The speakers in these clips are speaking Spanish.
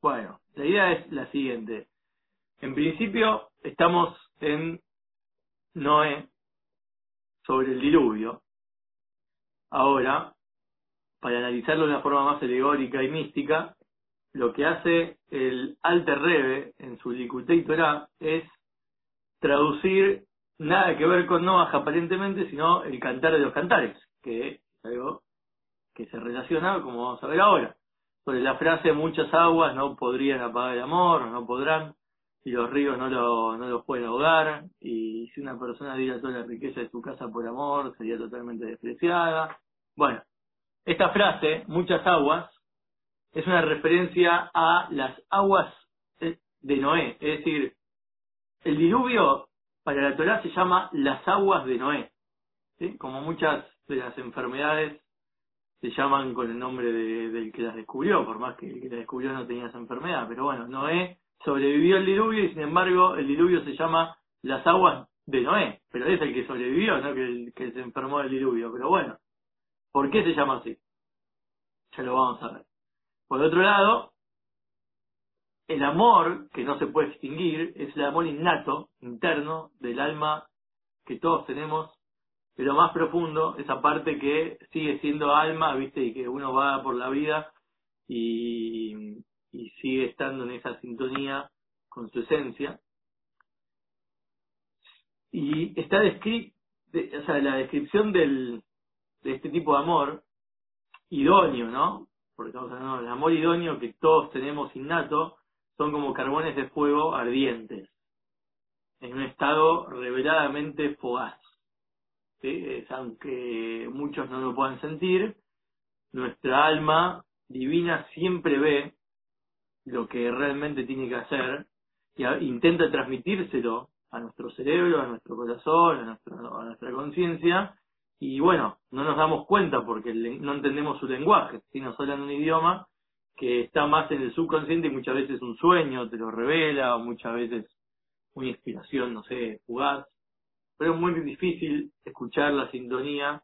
Bueno, la idea es la siguiente. En principio, estamos en Noé sobre el diluvio. Ahora, para analizarlo de una forma más alegórica y mística, lo que hace el Alter Rebe en su Likutei Torah es traducir nada que ver con Noah aparentemente, sino el cantar de los cantares, que es algo que se relaciona, como vamos a ver ahora. Sobre la frase muchas aguas no podrían apagar el amor, no podrán, y los ríos no, lo, no los pueden ahogar, y si una persona diera toda la riqueza de su casa por amor, sería totalmente despreciada. Bueno, esta frase, muchas aguas, es una referencia a las aguas de Noé, es decir, el diluvio para la Torah se llama las aguas de Noé, ¿sí? como muchas de las enfermedades se llaman con el nombre de, del que las descubrió, por más que el que las descubrió no tenía esa enfermedad, pero bueno, Noé sobrevivió al diluvio y sin embargo el diluvio se llama las aguas de Noé, pero es el que sobrevivió, no que que se enfermó del diluvio, pero bueno, ¿por qué se llama así? Ya lo vamos a ver. Por otro lado, el amor que no se puede extinguir es el amor innato, interno, del alma que todos tenemos, pero más profundo, esa parte que sigue siendo alma, viste, y que uno va por la vida y, sigue estando en esa sintonía con su esencia. Y está descrito, o sea, la descripción del, de este tipo de amor, idóneo, ¿no? Porque estamos hablando del amor idóneo que todos tenemos innato, son como carbones de fuego ardientes, en un estado reveladamente fogaz. Es, aunque muchos no lo puedan sentir, nuestra alma divina siempre ve lo que realmente tiene que hacer y intenta transmitírselo a nuestro cerebro, a nuestro corazón, a, nuestro, a nuestra conciencia, y bueno, no nos damos cuenta porque no entendemos su lenguaje, si nos hablan un idioma que está más en el subconsciente y muchas veces un sueño te lo revela, o muchas veces una inspiración, no sé, fugaz. Pero es muy difícil escuchar la sintonía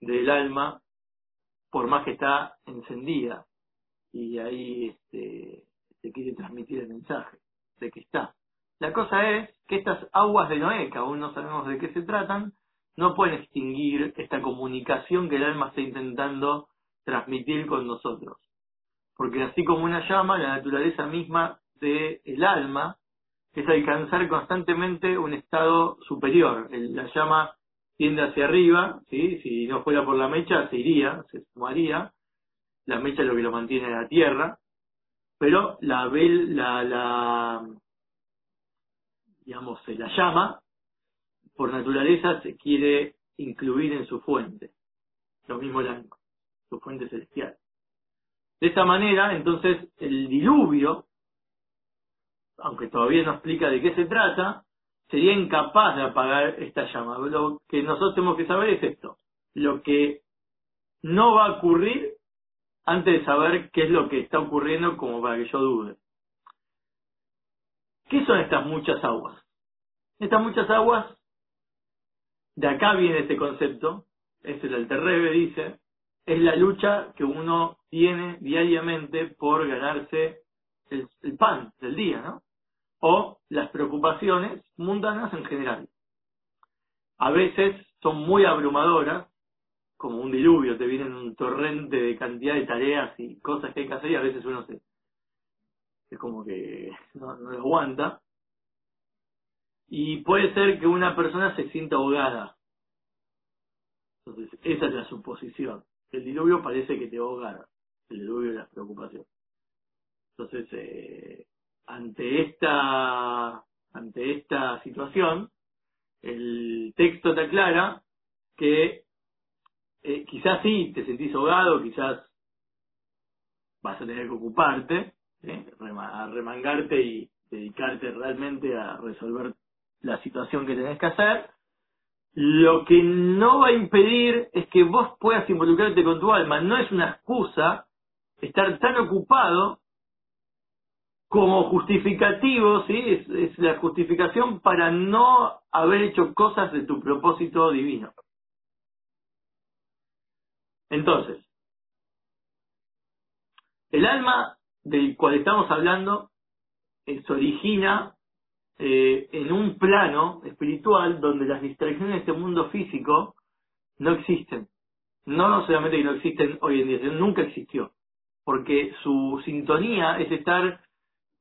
del alma por más que está encendida y ahí este, se quiere transmitir el mensaje de que está. La cosa es que estas aguas de Noé, que aún no sabemos de qué se tratan, no pueden extinguir esta comunicación que el alma está intentando transmitir con nosotros porque así como una llama, la naturaleza misma del alma es alcanzar constantemente un estado superior. La llama tiende hacia arriba, ¿sí? si no fuera por la mecha se iría, se sumaría, la mecha es lo que lo mantiene en la tierra, pero la, la, la digamos, la llama, por naturaleza se quiere incluir en su fuente, lo mismo el su fuente celestial. De esta manera, entonces, el diluvio, aunque todavía no explica de qué se trata, sería incapaz de apagar esta llama. Lo que nosotros tenemos que saber es esto. Lo que no va a ocurrir antes de saber qué es lo que está ocurriendo como para que yo dude. ¿Qué son estas muchas aguas? Estas muchas aguas, de acá viene este concepto, es el Alterrebe, dice, es la lucha que uno tiene diariamente por ganarse el, pan del día, ¿no? O las preocupaciones mundanas en general. A veces son muy abrumadoras, como un diluvio, te viene un torrente de cantidad de tareas y cosas que hay que hacer y a veces uno se es como que no, no aguanta. Y puede ser que una persona se sienta ahogada. Entonces, esa es la suposición. El diluvio parece que te ahoga el diluvio de las preocupaciones. Entonces, eh, ante esta ante esta situación, el texto te aclara que eh, quizás sí te sentís ahogado, quizás vas a tener que ocuparte, ¿eh? a remangarte y dedicarte realmente a resolver la situación que tenés que hacer, lo que no va a impedir es que vos puedas involucrarte con tu alma. No es una excusa estar tan ocupado como justificativo, ¿sí? Es, la justificación para no haber hecho cosas de tu propósito divino. Entonces, el alma del cual estamos hablando eh, se origina eh, en un plano espiritual donde las distracciones de este mundo físico no existen. No solamente que no existen hoy en día, sino nunca existió. Porque su sintonía es estar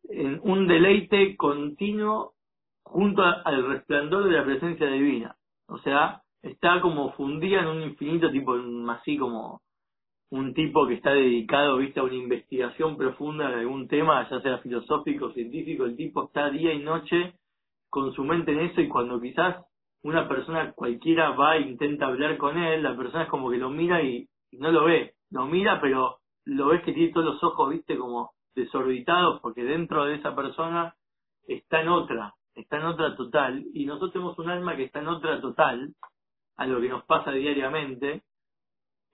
en un deleite continuo junto al resplandor de la presencia divina. O sea, está como fundida en un infinito tipo, así como un tipo que está dedicado, viste, a una investigación profunda de algún tema, ya sea filosófico, científico, el tipo está día y noche con su mente en eso y cuando quizás una persona cualquiera va e intenta hablar con él, la persona es como que lo mira y, no lo ve, lo mira pero lo ves que tiene todos los ojos, viste, como desorbitados porque dentro de esa persona está en otra, está en otra total y nosotros tenemos un alma que está en otra total a lo que nos pasa diariamente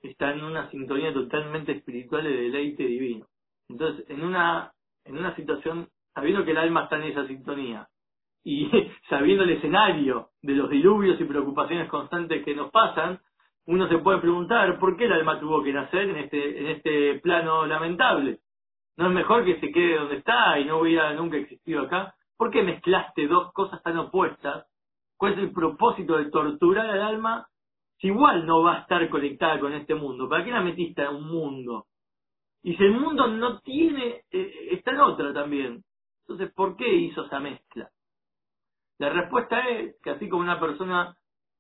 está en una sintonía totalmente espiritual de deleite divino. Entonces, en una, en una situación, sabiendo que el alma está en esa sintonía y sabiendo el escenario de los diluvios y preocupaciones constantes que nos pasan, uno se puede preguntar por qué el alma tuvo que nacer en este, en este plano lamentable. ¿No es mejor que se quede donde está y no hubiera nunca existido acá? ¿Por qué mezclaste dos cosas tan opuestas? ¿Cuál es el propósito de torturar al alma si igual no va a estar conectada con este mundo, ¿para qué la metiste en un mundo? Y si el mundo no tiene, eh, está en otra también. Entonces, ¿por qué hizo esa mezcla? La respuesta es que así como una persona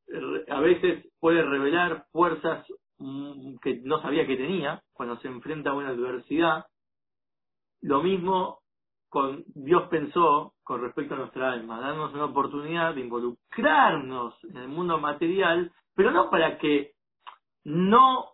eh, a veces puede revelar fuerzas mm, que no sabía que tenía cuando se enfrenta a una adversidad, lo mismo con Dios pensó con respecto a nuestra alma, darnos una oportunidad de involucrarnos en el mundo material pero no para que no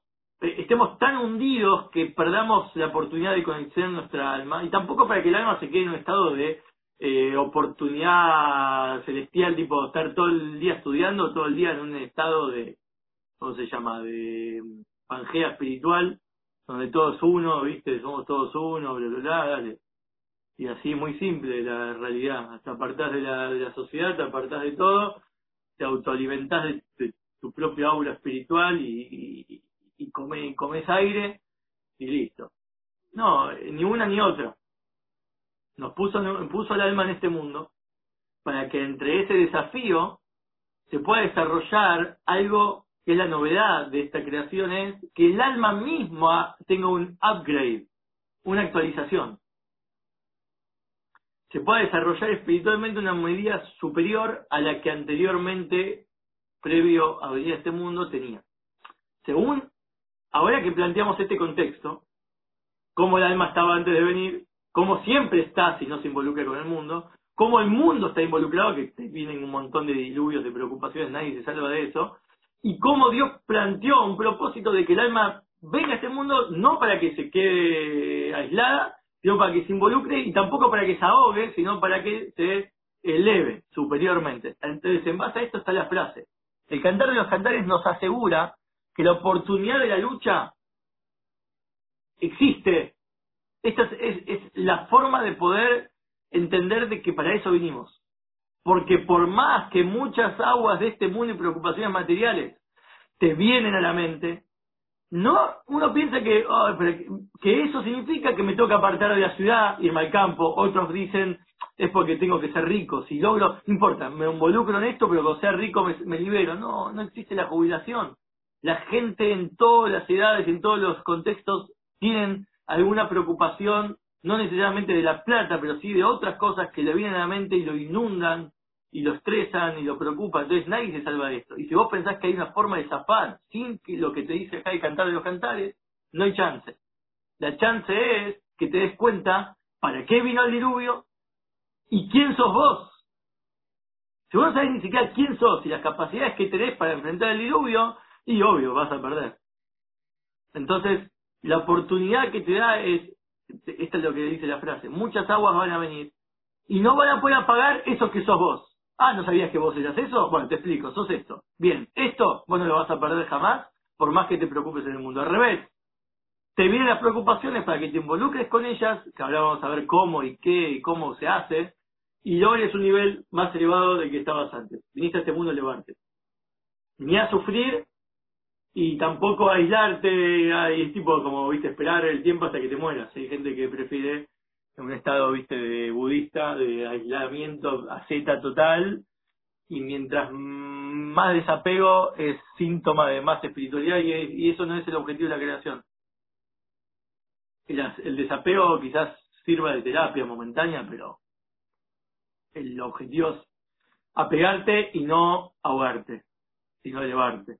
eh, estemos tan hundidos que perdamos la oportunidad de conocer nuestra alma, y tampoco para que el alma se quede en un estado de eh, oportunidad celestial, tipo estar todo el día estudiando, todo el día en un estado de, ¿cómo se llama?, de pangea espiritual, donde todo es uno, ¿viste? Somos todos uno, bla, bla, bla, dale. Y así muy simple la realidad. Te apartás de la, de la sociedad, te apartás de todo, te autoalimentás de, tu propio aura espiritual y, y, y comes aire y listo. No, ni una ni otra. Nos puso, puso el alma en este mundo para que entre ese desafío se pueda desarrollar algo que es la novedad de esta creación, es que el alma misma tenga un upgrade, una actualización. Se pueda desarrollar espiritualmente una medida superior a la que anteriormente previo a venir a este mundo tenía. Según, ahora que planteamos este contexto, cómo el alma estaba antes de venir, cómo siempre está si no se involucra con el mundo, cómo el mundo está involucrado, que vienen un montón de diluvios, de preocupaciones, nadie se salva de eso, y cómo Dios planteó un propósito de que el alma venga a este mundo no para que se quede aislada, sino para que se involucre y tampoco para que se ahogue, sino para que se eleve superiormente. Entonces, en base a esto está la frase. El cantar de los cantares nos asegura que la oportunidad de la lucha existe. Esta es, la forma de poder entender de que para eso vinimos. Porque por más que muchas aguas de este mundo y preocupaciones materiales te vienen a la mente, no uno piensa que, que eso significa que me toca apartar de la ciudad, irme al campo. Otros dicen, es porque tengo que ser rico. Si logro, no importa, me involucro en esto, pero cuando sea rico me, libero. No, no existe la jubilación. La gente en todas las edades, en todos los contextos, tienen alguna preocupación, no necesariamente de la plata, pero sí de otras cosas que le vienen a la mente y lo inundan y lo estresan y lo preocupan. Entonces nadie se salva de esto. Y si vos pensás que hay una forma de zafar sin que lo que te dice acá el cantar de los cantares, no hay chance. La chance es que te des cuenta para qué vino el diluvio ¿Y quién sos vos? Si vos no sabés ni siquiera quién sos y las capacidades que tenés para enfrentar el diluvio, y obvio, vas a perder. Entonces, la oportunidad que te da es, esta es lo que dice la frase, muchas aguas van a venir y no van a poder apagar eso que sos vos. Ah, ¿no sabías que vos eras eso? Bueno, te explico, sos esto. Bien, esto vos no lo vas a perder jamás, por más que te preocupes en el mundo. Al revés, te vienen las preocupaciones para que te involucres con ellas, que ahora vamos a ver cómo y qué y cómo se hace, y hoy es un nivel más elevado del que estabas antes. Viniste a este mundo a. Ni a sufrir, y tampoco aislarte, hay es tipo como, viste, esperar el tiempo hasta que te mueras. Hay gente que prefiere un estado, viste, de budista, de aislamiento, asceta total, y mientras más desapego es síntoma de más espiritualidad y, eso no es el objetivo de la creación. El, el desapego quizás sirva de terapia momentánea, pero el objetivo es apegarte y no ahogarte, sino elevarte.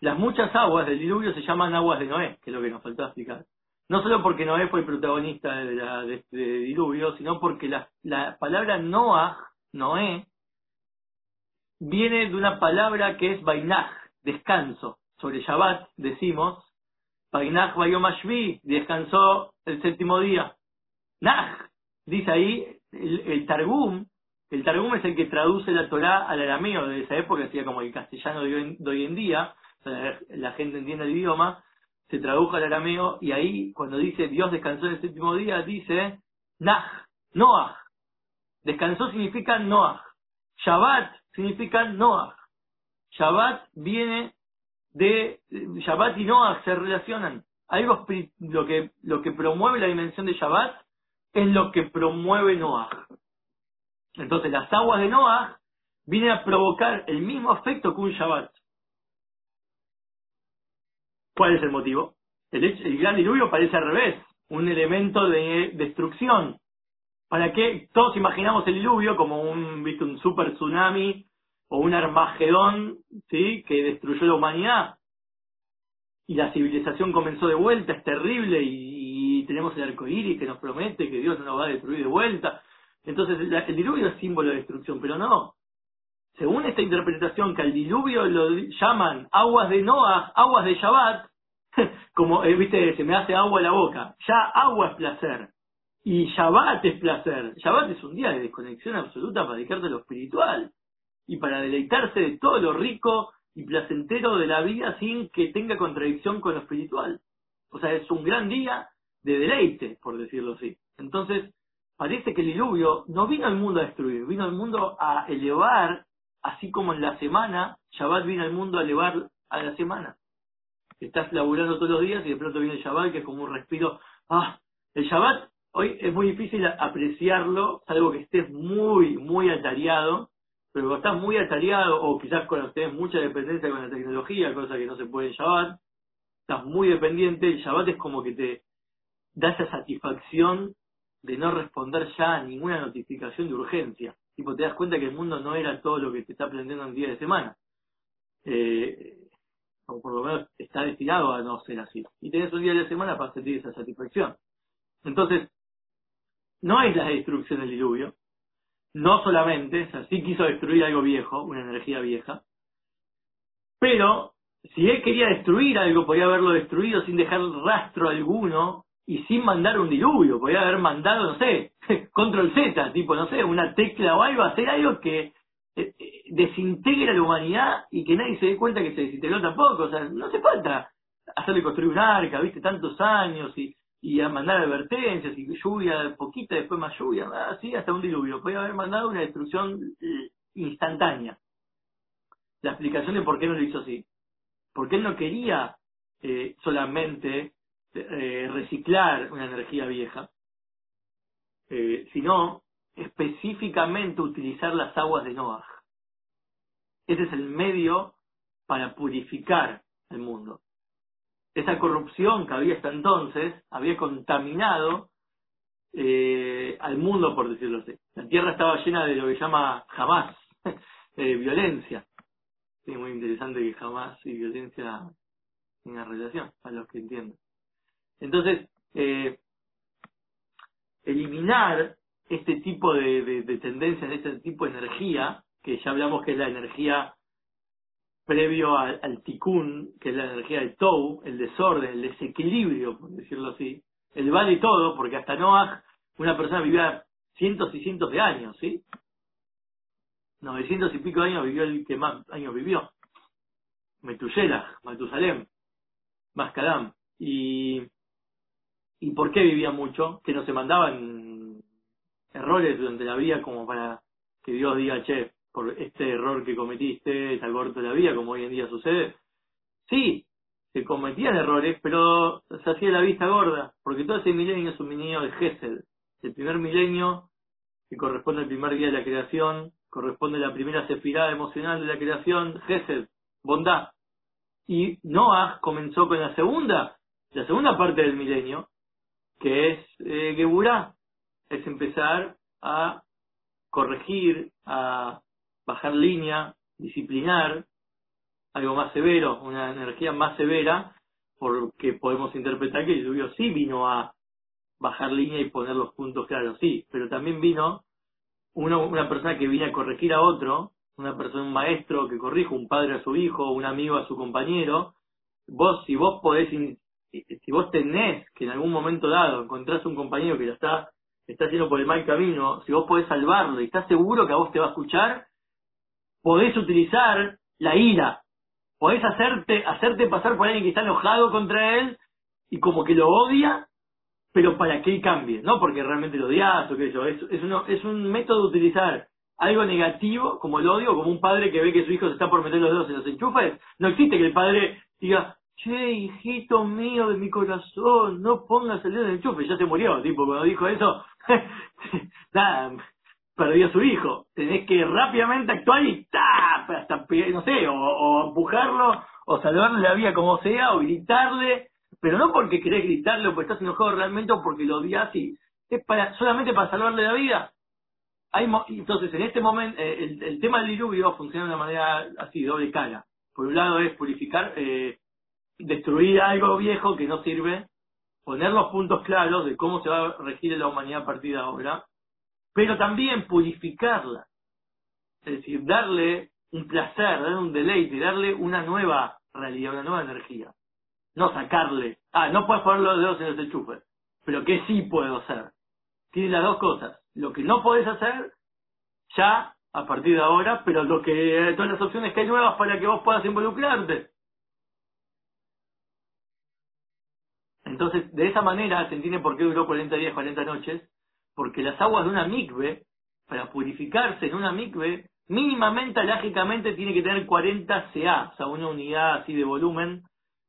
Las muchas aguas del diluvio se llaman aguas de Noé, que es lo que nos faltó explicar. No solo porque Noé fue el protagonista de, la, de este diluvio, sino porque la, la palabra Noah, Noé, viene de una palabra que es Bainaj, descanso. Sobre Shabbat decimos, Bainaj Bayomashvi, descansó el séptimo día. Nah, dice ahí el, Targum, el Targum es el que traduce la Torá al arameo de esa época, sería como el castellano de hoy en día, la gente entiende el idioma, se tradujo al arameo y ahí cuando dice Dios descansó en el séptimo día, dice Nah, Noah. Descansó significa Noah. Shabbat significa Noah. Shabbat viene de Shabbat y Noah se relacionan. Algo lo que lo que promueve la dimensión de Shabbat es lo que promueve Noah. Entonces las aguas de Noah vienen a provocar el mismo efecto que un Shabbat. ¿Cuál es el motivo? El, gran diluvio parece al revés, un elemento de destrucción. ¿Para qué? Todos imaginamos el diluvio como un, ¿viste? un super tsunami o un armagedón ¿sí? que destruyó la humanidad. Y la civilización comenzó de vuelta, es terrible, y, tenemos el arco iris que nos promete que Dios no nos va a destruir de vuelta. Entonces el diluvio es símbolo de destrucción, pero no. Según esta interpretación, que al diluvio lo llaman aguas de Noah, aguas de Shabbat, como, eh, viste, se me hace agua la boca. Ya agua es placer. Y Shabbat es placer. Shabbat es un día de desconexión absoluta para dedicarte a lo espiritual. Y para deleitarse de todo lo rico y placentero de la vida sin que tenga contradicción con lo espiritual. O sea, es un gran día de deleite, por decirlo así. Entonces, parece que el diluvio no vino al mundo a destruir, vino al mundo a elevar, así como en la semana, Shabbat vino al mundo a elevar a la semana estás laburando todos los días y de pronto viene el Shabbat, que es como un respiro. Ah, el Shabbat hoy es muy difícil apreciarlo, salvo que estés muy, muy atareado, pero cuando estás muy atareado, o quizás cuando tenés mucha dependencia con la tecnología, cosa que no se puede en Shabbat, estás muy dependiente, el Shabbat es como que te da esa satisfacción de no responder ya a ninguna notificación de urgencia. Tipo, te das cuenta que el mundo no era todo lo que te está aprendiendo en día de semana. Eh, o por lo menos está destinado a no ser así. Y tenés un día de semana para sentir esa satisfacción. Entonces, no es la destrucción del diluvio, no solamente, o sea, sí quiso destruir algo viejo, una energía vieja, pero si él quería destruir algo, podía haberlo destruido sin dejar rastro alguno y sin mandar un diluvio, podía haber mandado, no sé, control Z, tipo, no sé, una tecla o algo, hacer algo que eh, eh, desintegra la humanidad y que nadie se dé cuenta que se desintegró tampoco. O sea, no hace falta hacerle construir un arca, viste, tantos años y, y a mandar advertencias y lluvia poquita, después más lluvia, así hasta un diluvio. Podría haber mandado una destrucción eh, instantánea. La explicación de por qué no lo hizo así. Porque él no quería solamente reciclar una energía vieja, sino específicamente utilizar las aguas de Noah. Ese es el medio para purificar el mundo. Esa corrupción que había hasta entonces había contaminado eh, al mundo, por decirlo así. La tierra estaba llena de lo que llama jamás, eh, violencia. Es muy interesante que jamás y violencia tengan relación, a los que entienden. Entonces, eh, eliminar este tipo de, de, de tendencias, este tipo de energía, que ya hablamos que es la energía previo al, al tikkun, que es la energía del tou, el desorden, el desequilibrio, por decirlo así, el vale todo, porque hasta Noah una persona vivía cientos y cientos de años, ¿sí? 900 y pico de años vivió el que más años vivió. Metuyela, Matusalem, Mascadam. Y, ¿Y por qué vivía mucho? Que no se mandaban errores durante la vida como para que Dios diga, che, por este error que cometiste, te acorto la vida, como hoy en día sucede. Sí, se cometían errores, pero se hacía la vista gorda, porque todo ese milenio es un milenio de Gesed. El primer milenio, que corresponde al primer día de la creación, corresponde a la primera sefirada emocional de la creación, Gesed, bondad. Y Noah comenzó con la segunda, la segunda parte del milenio, que es eh, Geburá, es empezar a corregir, a bajar línea, disciplinar, algo más severo, una energía más severa, porque podemos interpretar que el diluvio sí vino a bajar línea y poner los puntos claros, sí, pero también vino una, una persona que viene a corregir a otro, una persona, un maestro que corrige, un padre a su hijo, un amigo a su compañero, vos, si vos podés, si vos tenés que en algún momento dado encontrás un compañero que ya está, está yendo por el mal camino, si vos podés salvarlo y estás seguro que a vos te va a escuchar, podés utilizar la ira, podés hacerte, hacerte pasar por alguien que está enojado contra él y como que lo odia, pero para que él cambie, no porque realmente lo odias o qué eso, es, es, uno, es un método de utilizar algo negativo como el odio, como un padre que ve que su hijo se está por meter los dedos en los enchufes, no existe que el padre diga, che, hijito mío de mi corazón, no pongas el dedo en el enchufe, ya se murió, tipo, cuando dijo eso, nada, perdió a su hijo. Tenés que rápidamente actuar y ¡ta! hasta no sé, o, empujarlo, o salvarle la vida como sea, o gritarle, pero no porque querés gritarle o porque estás enojado realmente o porque lo odias y es para, solamente para salvarle la vida. Hay, entonces, en este momento, eh, el, el, tema del diluvio funciona de una manera así, doble cara. Por un lado es purificar, eh, destruir algo viejo que no sirve, poner los puntos claros de cómo se va a regir la humanidad a partir de ahora, pero también purificarla. Es decir, darle un placer, darle un deleite, darle una nueva realidad, una nueva energía. No sacarle, ah, no puedes poner los dedos en el enchufe, pero ¿qué sí puedo hacer? Tiene las dos cosas. Lo que no podés hacer, ya a partir de ahora, pero lo que todas las opciones que hay nuevas para que vos puedas involucrarte. Entonces, de esa manera se entiende por qué duró 40 días, 40 noches, porque las aguas de una mikve, para purificarse en una mikve, mínimamente, lógicamente, tiene que tener 40 CA, o sea, una unidad así de volumen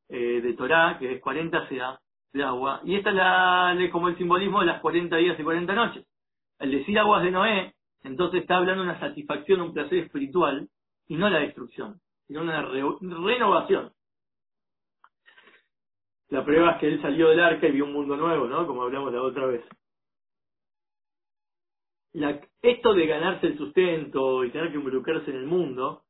eh, de Torah, que es 40 CA de agua. Y esta es la, como el simbolismo de las 40 días y 40 noches. Al decir aguas de Noé, entonces está hablando de una satisfacción, un placer espiritual, y no la destrucción, sino una renovación. La prueba es que él salió del arca y vio un mundo nuevo, ¿no? Como hablamos la otra vez esto de ganarse el sustento y tener que involucrarse en el mundo,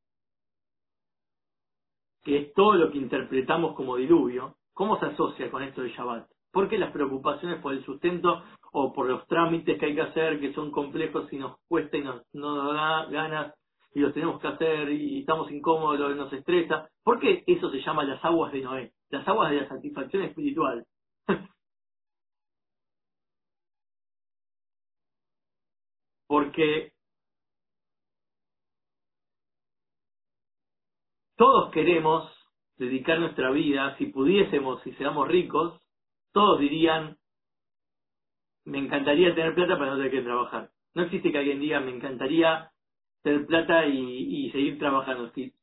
que es todo lo que interpretamos como diluvio, ¿cómo se asocia con esto de Shabbat? Porque las preocupaciones por el sustento o por los trámites que hay que hacer, que son complejos y nos cuesta y nos, nos da ganas y los tenemos que hacer y estamos incómodos, nos estresa. ¿Por qué eso se llama las aguas de Noé? Las aguas de la satisfacción espiritual. porque todos queremos dedicar nuestra vida, si pudiésemos, si seamos ricos, todos dirían, me encantaría tener plata para no tener que trabajar. No existe que alguien diga, me encantaría tener plata y, seguir trabajando. Si,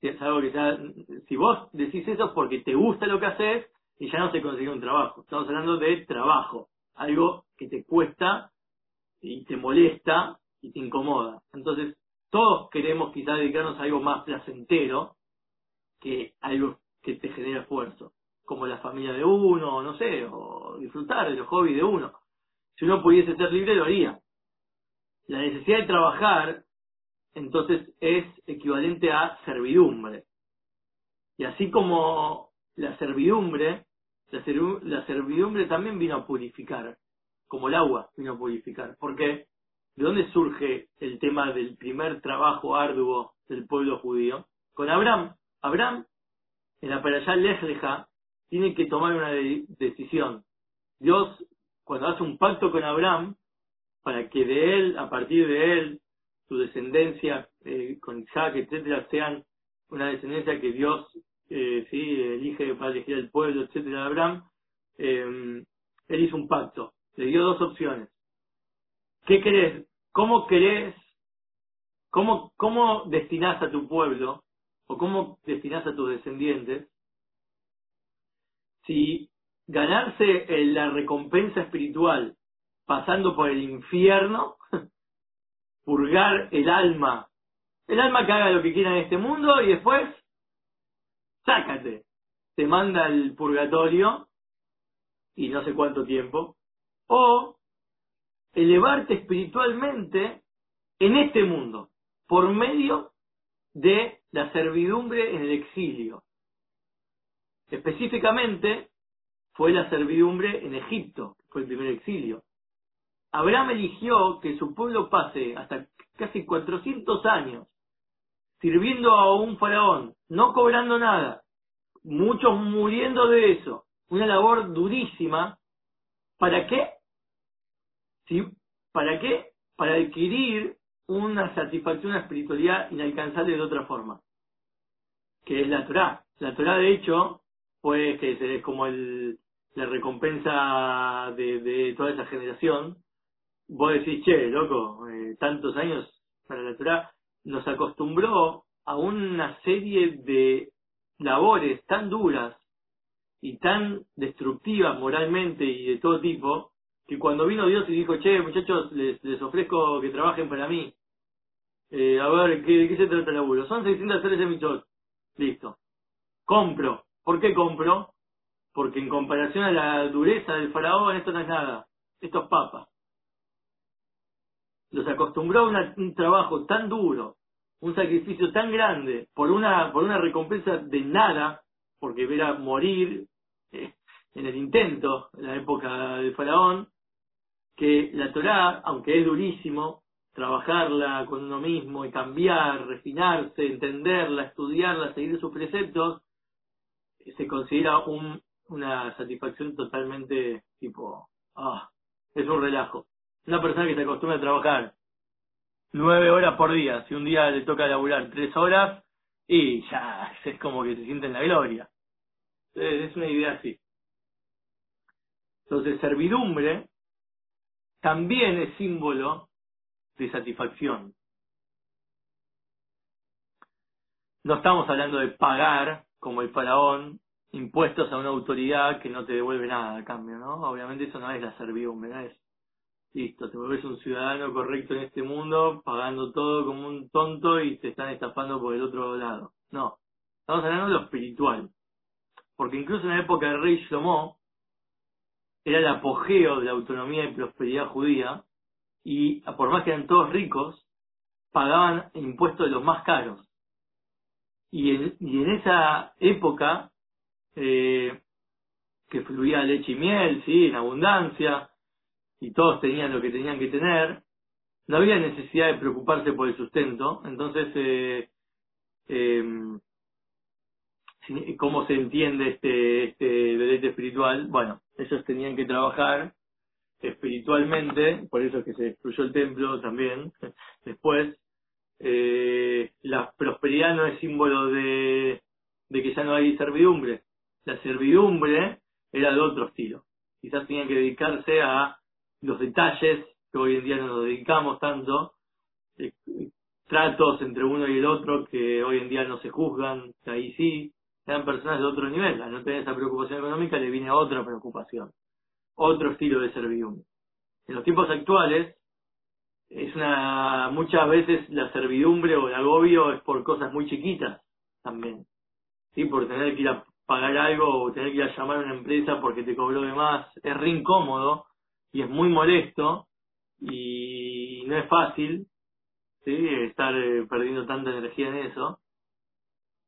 si vos decís eso es porque te gusta lo que haces y ya no se consigue un trabajo. Estamos hablando de trabajo, algo que te cuesta y te molesta y te incomoda. Entonces, todos queremos quizás dedicarnos a algo más placentero que algo que te genera esfuerzo, como la familia de uno, no sé, o disfrutar de los hobbies de uno. Si uno pudiese ser libre, lo haría. La necesidad de trabajar, entonces, es equivalente a servidumbre. Y así como la servidumbre, la, servidumbre también vino a purificar, como el agua vino a purificar. ¿Por qué? ¿De dónde surge el tema del primer trabajo arduo del pueblo judío? Con Abraham. Abraham, en la allá Lejleja, tiene que tomar una decisión. Dios, cuando hace un pacto con Abraham, para que de él, a partir de él, su descendencia, eh, con Isaac, etcétera, sean una descendencia que Dios eh, sí elige para elegir al pueblo, etcétera, Abraham, eh, él hizo un pacto. Le dio dos opciones. ¿Qué querés? ¿Cómo querés? ¿Cómo, cómo destinás a tu pueblo o cómo destinás a tus descendientes si ganarse la recompensa espiritual pasando por el infierno, purgar el alma, el alma que haga lo que quiera en este mundo y después, sácate, te manda al purgatorio y no sé cuánto tiempo, o elevarte espiritualmente en este mundo por medio de la servidumbre en el exilio. Específicamente fue la servidumbre en Egipto, fue el primer exilio. Abraham eligió que su pueblo pase hasta casi 400 años sirviendo a un faraón, no cobrando nada, muchos muriendo de eso, una labor durísima, ¿para qué? ¿Sí? ¿Para qué? Para adquirir una satisfacción, una espiritualidad inalcanzable de otra forma, que es la Torah. La Torah, de hecho, pues que es como el, la recompensa de, de toda esa generación. Vos decís, che, loco, eh, tantos años para la Torah, nos acostumbró a una serie de labores tan duras y tan destructivas moralmente y de todo tipo, que cuando vino Dios y dijo, che, muchachos, les, les ofrezco que trabajen para mí. Eh, a ver, ¿qué, ¿de qué se trata el laburo? Son 613 mitzvot. Listo. Compro. ¿Por qué compro? Porque en comparación a la dureza del faraón, esto no es nada. Esto es papa. Los acostumbró a un trabajo tan duro, un sacrificio tan grande, por una, por una recompensa de nada, porque era morir eh, en el intento, en la época del faraón, que la Torá, aunque es durísimo, trabajarla con uno mismo y cambiar, refinarse, entenderla, estudiarla, seguir sus preceptos, se considera un, una satisfacción totalmente tipo, ah, es un relajo. Una persona que se acostumbra a trabajar nueve horas por día, si un día le toca laburar tres horas, y ya es como que se siente en la gloria. Es una idea así. Entonces, servidumbre también es símbolo de satisfacción. No estamos hablando de pagar, como el faraón, impuestos a una autoridad que no te devuelve nada a cambio, ¿no? Obviamente eso no es la servidumbre, no es, listo, te vuelves un ciudadano correcto en este mundo, pagando todo como un tonto y te están estafando por el otro lado. No, estamos hablando de lo espiritual. Porque incluso en la época del rey Shlomo, era el apogeo de la autonomía y prosperidad judía, y por más que eran todos ricos, pagaban impuestos de los más caros. Y en, y en esa época, eh, que fluía leche y miel, sí, en abundancia, y todos tenían lo que tenían que tener, no había necesidad de preocuparse por el sustento, entonces, eh, eh, ¿cómo se entiende este, este deleite espiritual? Bueno, ellos tenían que trabajar espiritualmente, por eso es que se destruyó el templo también, después, eh, la prosperidad no es símbolo de, de que ya no hay servidumbre, la servidumbre era de otro estilo, quizás tenían que dedicarse a los detalles que hoy en día no nos dedicamos tanto, eh, tratos entre uno y el otro que hoy en día no se juzgan, ahí sí, eran personas de otro nivel, al no tener esa preocupación económica le viene otra preocupación otro estilo de servidumbre. En los tiempos actuales, es una, muchas veces la servidumbre o el agobio es por cosas muy chiquitas también. ¿Sí? Por tener que ir a pagar algo o tener que ir a llamar a una empresa porque te cobró de más. Es re incómodo y es muy molesto y no es fácil estar eh, perdiendo tanta energía en eso.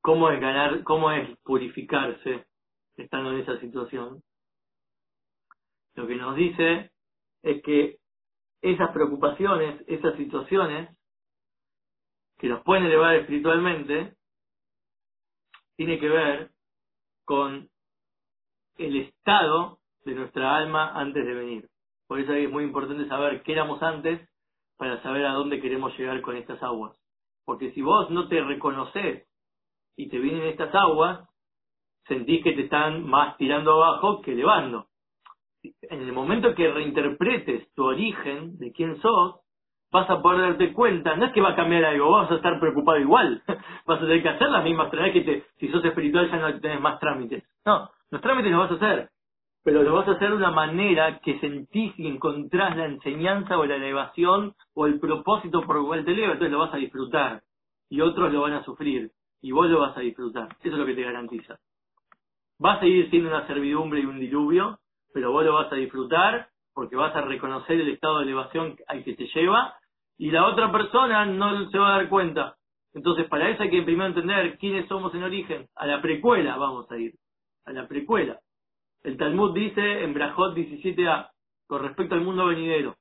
¿Cómo es ganar, cómo es purificarse estando en esa situación? lo que nos dice es que esas preocupaciones, esas situaciones que nos pueden elevar espiritualmente, tiene que ver con el estado de nuestra alma antes de venir. Por eso es muy importante saber qué éramos antes para saber a dónde queremos llegar con estas aguas. Porque si vos no te reconoces y te vienen estas aguas, sentís que te están más tirando abajo que elevando en el momento que reinterpretes tu origen de quién sos, vas a poder darte cuenta, no es que va a cambiar algo, vas a estar preocupado igual, vas a tener que hacer las mismas trámites que te, si sos espiritual ya no tenés más trámites. No, los trámites los vas a hacer, pero los vas a hacer de una manera que sentís y encontrás la enseñanza o la elevación o el propósito por el cual te eleva, entonces lo vas a disfrutar y otros lo van a sufrir y vos lo vas a disfrutar. Eso es lo que te garantiza. Va a seguir siendo una servidumbre y un diluvio, pero vos lo vas a disfrutar porque vas a reconocer el estado de elevación al que te lleva y la otra persona no se va a dar cuenta. Entonces, para eso hay que primero entender quiénes somos en origen. A la precuela vamos a ir. A la precuela. El Talmud dice en Brajot 17a, con respecto al mundo venidero.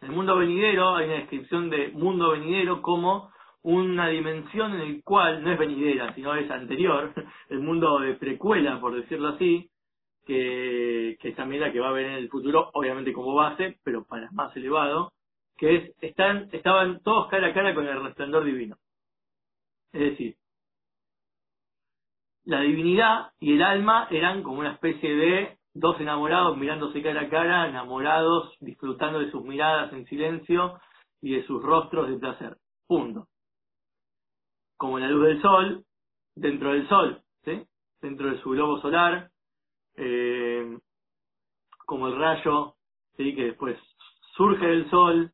En el mundo venidero hay una descripción de mundo venidero como una dimensión en el cual no es venidera, sino es anterior, el mundo de precuela, por decirlo así, que, que es también la que va a venir en el futuro, obviamente como base, pero para más elevado, que es, están, estaban todos cara a cara con el resplandor divino. Es decir, la divinidad y el alma eran como una especie de dos enamorados mirándose cara a cara, enamorados, disfrutando de sus miradas en silencio y de sus rostros de placer. Punto. Como la luz del sol, dentro del sol, dentro de su globo solar, eh, como el rayo que después surge del sol,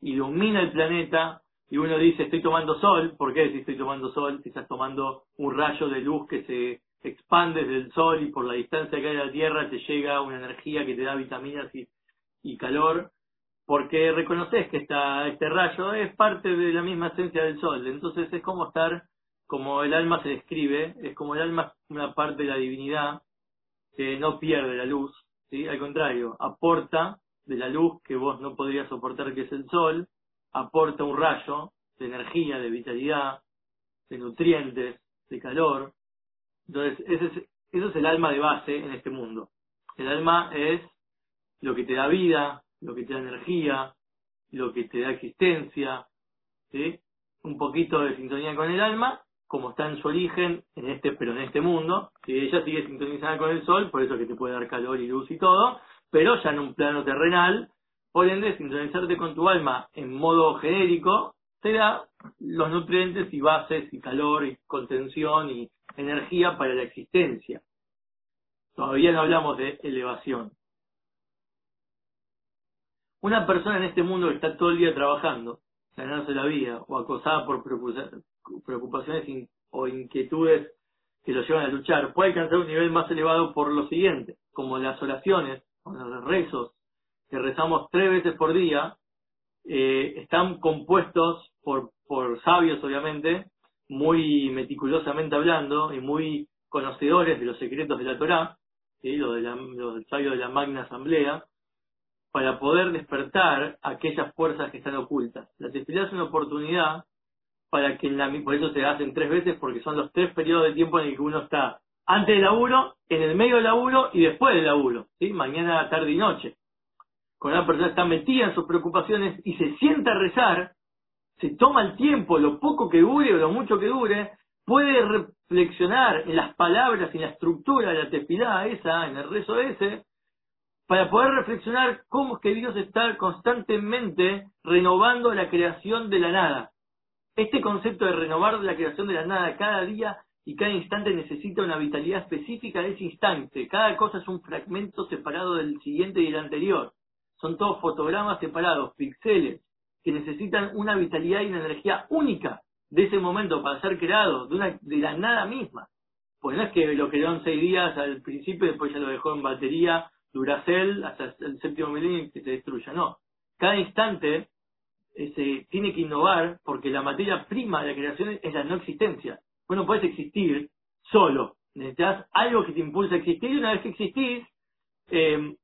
ilumina el planeta, y uno dice estoy tomando sol, ¿por qué si estoy tomando sol? Si estás tomando un rayo de luz que se expande desde el sol y por la distancia que hay de la Tierra te llega una energía que te da vitaminas y, y calor, porque reconoces que esta, este rayo es parte de la misma esencia del sol. Entonces es como estar, como el alma se describe, es como el alma una parte de la divinidad que no pierde la luz, ¿sí? al contrario, aporta de la luz que vos no podrías soportar, que es el sol, aporta un rayo de energía, de vitalidad, de nutrientes, de calor. Entonces, ese es, eso es el alma de base en este mundo. El alma es lo que te da vida, lo que te da energía, lo que te da existencia, ¿sí? un poquito de sintonía con el alma, como está en su origen, en este, pero en este mundo, si ella sigue sintonizada con el sol, por eso que te puede dar calor y luz y todo, pero ya en un plano terrenal, por ende, sintonizarte con tu alma en modo genérico, da los nutrientes y bases y calor y contención y energía para la existencia. Todavía no hablamos de elevación. Una persona en este mundo que está todo el día trabajando, ganándose la vida, o acosada por preocupaciones o inquietudes que lo llevan a luchar, puede alcanzar un nivel más elevado por lo siguiente, como las oraciones, o los rezos, que rezamos tres veces por día, eh, están compuestos por, por sabios, obviamente, muy meticulosamente hablando y muy conocedores de los secretos de la Torá, ¿sí? los, sabios de la Magna Asamblea, para poder despertar aquellas fuerzas que están ocultas. La tefilá es una oportunidad para que en la, por eso se hacen tres veces porque son los tres periodos de tiempo en el que uno está antes del laburo, en el medio del laburo y después del laburo, mañana, tarde y noche. Cuando una persona está metida en sus preocupaciones y se sienta a rezar, se toma el tiempo, lo poco que dure o lo mucho que dure, puede reflexionar en las palabras y en la estructura de la tefilá esa, en el rezo ese, para poder reflexionar cómo es que Dios está constantemente renovando la creación de la nada. Este concepto de renovar la creación de la nada cada día y cada instante necesita una vitalidad específica de ese instante. Cada cosa es un fragmento separado del siguiente y del anterior. Son todos fotogramas separados, píxeles, que necesitan una vitalidad y una energía única de ese momento para ser creados, de, una, de la nada misma. Pues no es que lo creó en seis días al principio después ya lo dejó en batería Duracell hasta el séptimo milenio y que se destruya. No. Cada instante eh, se tiene que innovar porque la materia prima de la creación es la no existencia. Bueno, puedes existir solo. Necesitas algo que te impulse a existir y una vez que existís, eh,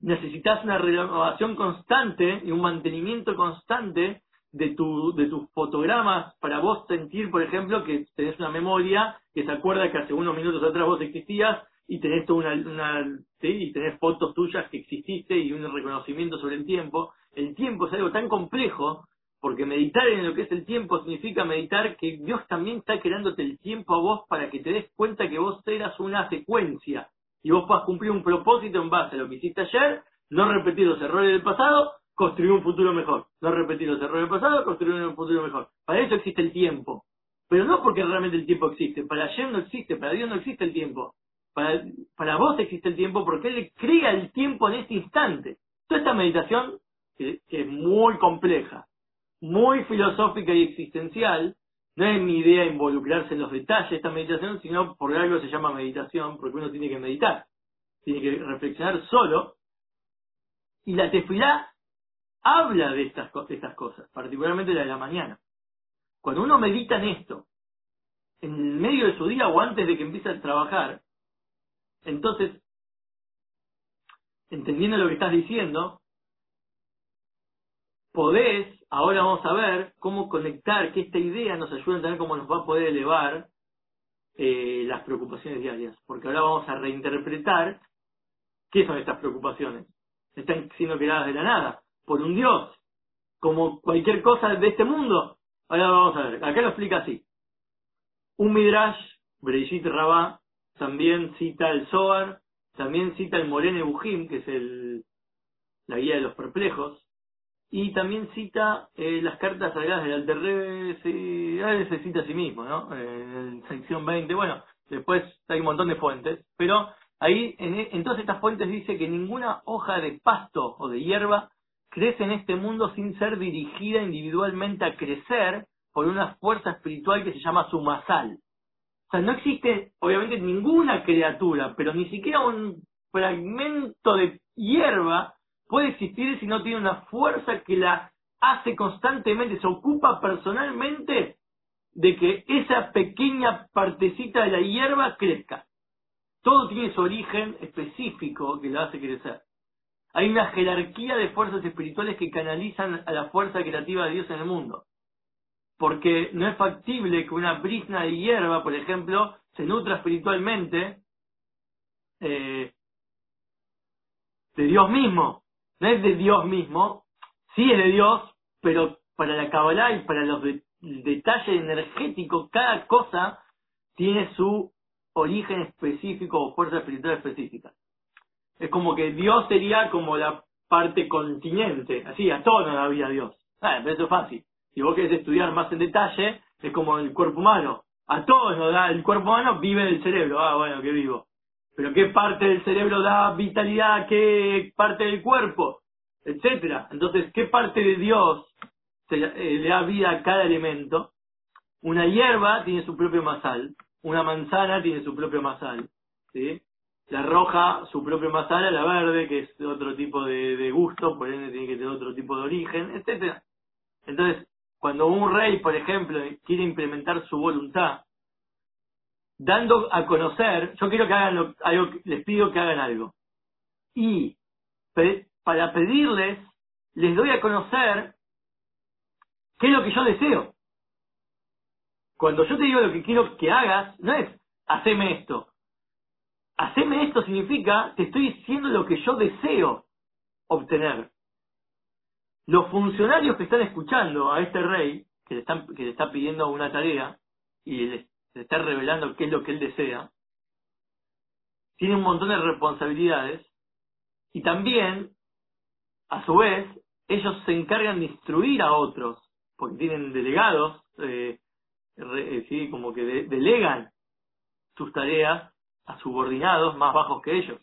necesitas una renovación constante y un mantenimiento constante de, tu, de tus fotogramas para vos sentir, por ejemplo, que tenés una memoria que se acuerda que hace unos minutos atrás vos existías y tenés toda una, una y tenés fotos tuyas que exististe y un reconocimiento sobre el tiempo. El tiempo es algo tan complejo porque meditar en lo que es el tiempo significa meditar que Dios también está creándote el tiempo a vos para que te des cuenta que vos eras una secuencia y vos puedas cumplir un propósito en base a lo que hiciste ayer, no repetir los errores del pasado, construir un futuro mejor. No repetir los errores pasados, construir un futuro mejor. Para eso existe el tiempo. Pero no porque realmente el tiempo existe. Para ayer no existe, para Dios no existe el tiempo. Para, vos existe el tiempo porque Él crea el tiempo en este instante. Toda esta meditación, que es muy compleja, muy filosófica y existencial, no es mi idea involucrarse en los detalles de esta meditación, sino por algo se llama meditación, porque uno tiene que meditar, tiene que reflexionar solo. Y la tefilá habla de estas, de estas cosas, particularmente la de la mañana. Cuando uno medita en esto, en medio de su día o antes de que empiece a trabajar, entonces, entendiendo lo que estás diciendo, podés, ahora vamos a ver cómo conectar, que esta idea nos ayuda a entender cómo nos va a poder elevar eh, las preocupaciones diarias. Porque ahora vamos a reinterpretar qué son estas preocupaciones. Están siendo creadas de la nada, por un Dios, como cualquier cosa de este mundo. Ahora vamos a ver, acá lo explica así. Un Midrash, Breishit Rabá, también cita el Zohar, también cita el Morene Bujim, que es el, la guía de los perplejos, y también cita eh, las cartas sagradas del Alter sí, se cita a sí mismo, ¿no? en sección 20, bueno, después hay un montón de fuentes, pero ahí en, en todas estas fuentes dice que ninguna hoja de pasto o de hierba crece en este mundo sin ser dirigida individualmente a crecer por una fuerza espiritual que se llama sumasal. O sea, no existe, obviamente, ninguna criatura, pero ni siquiera un fragmento de hierba puede existir si no tiene una fuerza que la hace constantemente, se ocupa personalmente de que esa pequeña partecita de la hierba crezca. Todo tiene su origen específico que la hace crecer. Hay una jerarquía de fuerzas espirituales que canalizan a la fuerza creativa de Dios en el mundo. Porque no es factible que una brisna de hierba, por ejemplo, se nutra espiritualmente eh, de Dios mismo. No es de Dios mismo, sí es de Dios, pero para la Kabbalah y para los detalles energéticos, cada cosa tiene su origen específico o fuerza espiritual específica. Es como que Dios sería como la parte continente, así, a todos nos vida Dios. Ah, eso es fácil. Si vos querés estudiar más en detalle, es como el cuerpo humano. A todos nos da, el cuerpo humano vive del cerebro. Ah, bueno, que vivo. Pero qué parte del cerebro da vitalidad, qué parte del cuerpo, etcétera. Entonces, ¿qué parte de Dios se, eh, le da vida a cada elemento? Una hierba tiene su propio masal, una manzana tiene su propio masal, ¿sí? la roja su propio masala, la verde, que es otro tipo de, gusto, por ende tiene que tener otro tipo de origen, etcétera. Entonces, cuando un rey, por ejemplo, quiere implementar su voluntad, dando a conocer, yo quiero que hagan algo, les pido que hagan algo. Y para pedirles, les doy a conocer qué es lo que yo deseo. Cuando yo te digo lo que quiero que hagas, no es haceme esto, Haceme esto significa, te estoy diciendo lo que yo deseo obtener. Los funcionarios que están escuchando a este rey, que le, están, que le está pidiendo una tarea y le, está revelando qué es lo que él desea, tienen un montón de responsabilidades y también, a su vez, ellos se encargan de instruir a otros, porque tienen delegados, eh, eh ¿sí? como que delegan sus tareas a subordinados más bajos que ellos.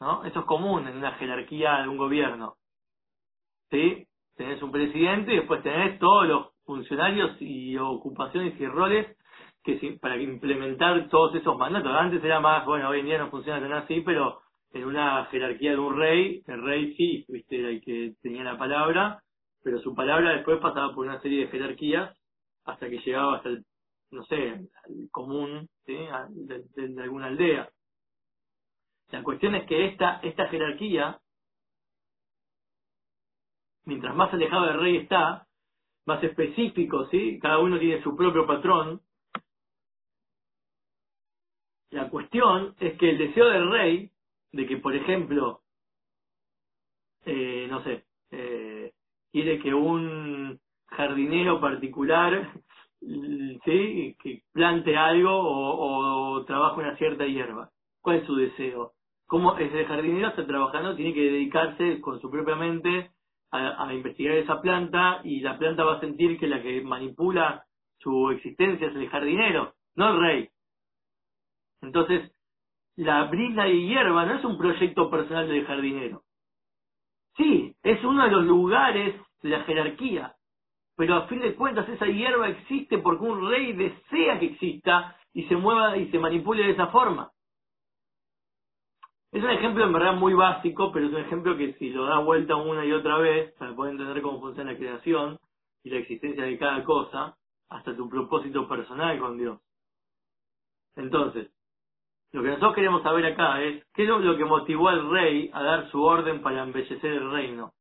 ¿no? Eso es común en una jerarquía de un gobierno. ¿Sí? Tenés un presidente y después tenés todos los funcionarios y ocupaciones y roles que para implementar todos esos mandatos. Antes era más, bueno, hoy en día no funciona tan así, pero en una jerarquía de un rey, el rey sí, viste, era el que tenía la palabra, pero su palabra después pasaba por una serie de jerarquías hasta que llegaba hasta el no sé, común de, alguna aldea. La cuestión es que esta, esta jerarquía, mientras más alejado del rey está, más específico, ¿sí? Cada uno tiene su propio patrón. La cuestión es que el deseo del rey, de que, por ejemplo, eh, no sé, eh, quiere que un jardinero particular ¿sí? que plante algo o, trabaje una cierta hierba. ¿Cuál es su deseo? ¿Cómo ese jardinero está trabajando? Tiene que dedicarse con su propia mente a, investigar esa planta y la planta va a sentir que la que manipula su existencia es el jardinero, no el rey. Entonces, la brisa de hierba no es un proyecto personal del jardinero. Sí, es uno de los lugares de la jerarquía, pero a fin de cuentas esa hierba existe porque un rey desea que exista y se mueva y se manipule de esa forma. Es un ejemplo en verdad muy básico, pero es un ejemplo que si lo das vuelta una y otra vez, para poder entender cómo funciona la creación y la existencia de cada cosa, hasta tu propósito personal con Dios. Entonces, lo que nosotros queremos saber acá es qué es lo que motivó al rey a dar su orden para embellecer el reino.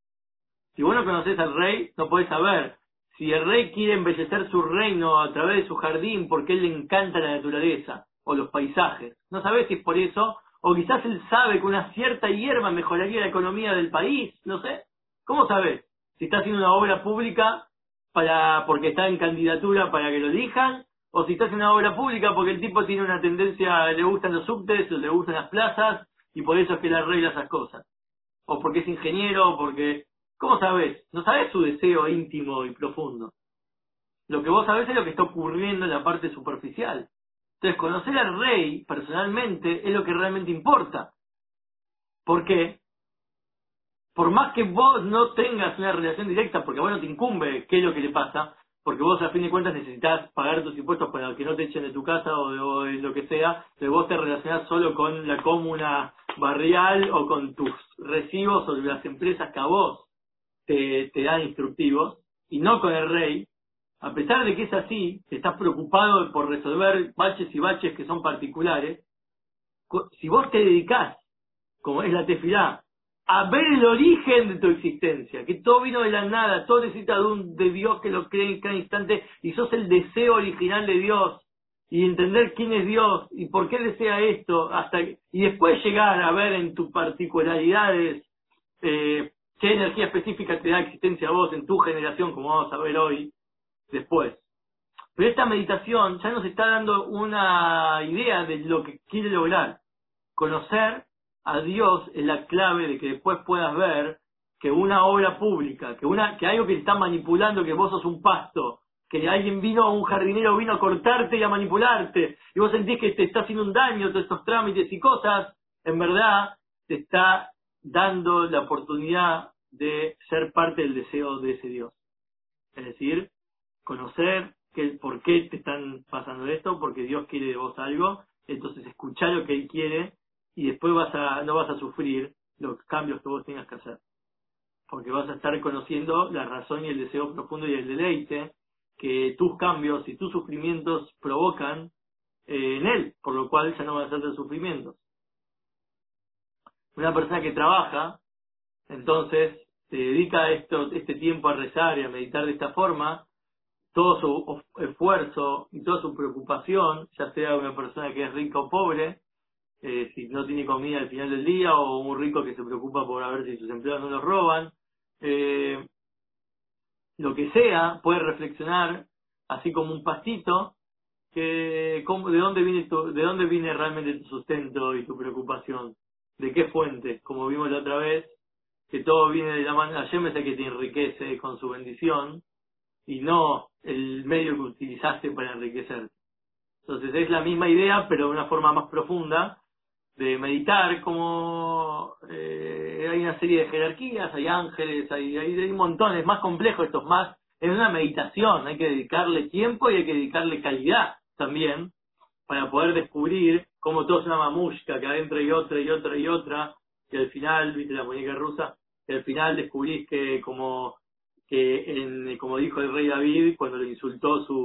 Si vos no conoces al rey, no podés saber si el rey quiere embellecer su reino a través de su jardín porque él le encanta la naturaleza o los paisajes. No sabés si es por eso o quizás él sabe que una cierta hierba mejoraría la economía del país, no sé. ¿Cómo sabes? Si está haciendo una obra pública para porque está en candidatura para que lo elijan, o si está haciendo una obra pública porque el tipo tiene una tendencia, le gustan los subtes, le gustan las plazas, y por eso es que le arregla esas cosas. O porque es ingeniero, o porque... ¿Cómo sabes? No sabes su deseo íntimo y profundo. Lo que vos sabés es lo que está ocurriendo en la parte superficial. Entonces, conocer al rey personalmente es lo que realmente importa. ¿Por qué? Por más que vos no tengas una relación directa, porque a vos no te incumbe qué es lo que le pasa, porque vos a fin de cuentas necesitas pagar tus impuestos para que no te echen de tu casa o de, lo que sea, pero vos te relacionás solo con la comuna barrial o con tus recibos o las empresas que a vos te, te dan instructivos, y no con el rey, a pesar de que es así, que estás preocupado por resolver baches y baches que son particulares, si vos te dedicás, como es la tefilá, a ver el origen de tu existencia, que todo vino de la nada, todo necesita de, un, de Dios que lo cree en cada instante, y sos el deseo original de Dios, y entender quién es Dios y por qué desea esto, hasta y después llegar a ver en tus particularidades eh, qué energía específica te da existencia a vos en tu generación, como vamos a ver hoy, después. Pero esta meditación ya nos está dando una idea de lo que quiere lograr. Conocer a Dios es la clave de que después puedas ver que una obra pública, que una, que algo que está manipulando, que vos sos un pasto, que alguien vino, un jardinero vino a cortarte y a manipularte, y vos sentís que te está haciendo un daño todos estos trámites y cosas, en verdad te está dando la oportunidad de ser parte del deseo de ese Dios. Es decir, conocer que, por qué te están pasando esto, porque Dios quiere de vos algo, entonces escuchar lo que Él quiere y después vas a, no vas a sufrir los cambios que vos tengas que hacer. Porque vas a estar conociendo la razón y el deseo profundo y el deleite que tus cambios y tus sufrimientos provocan eh, en Él, por lo cual ya no van a ser de sufrimientos. Una persona que trabaja, entonces, se dedica esto, este tiempo a rezar y a meditar de esta forma, todo su esfuerzo y toda su preocupación, ya sea una persona que es rica o pobre, eh, si no tiene comida al final del día, o un rico que se preocupa por ver si sus empleados no los roban, eh, lo que sea, puede reflexionar, así como un pastito, que de dónde viene de dónde viene realmente tu sustento y tu preocupación, de qué fuente, como vimos la otra vez, que todo viene de la mano, ayer me sé que te enriquece con su bendición, y no el medio que utilizaste para enriquecer. Entonces es la misma idea, pero de una forma más profunda, de meditar como eh, hay una serie de jerarquías, hay ángeles, hay, hay, hay montones, más complejos estos más, es una meditación, hay que dedicarle tiempo y hay que dedicarle calidad también para poder descubrir cómo todo es una mamushka, que adentro hay otra y otra y otra, y al final, viste la muñeca rusa, y al final descubrís que como que en, como dijo el rey David cuando le insultó su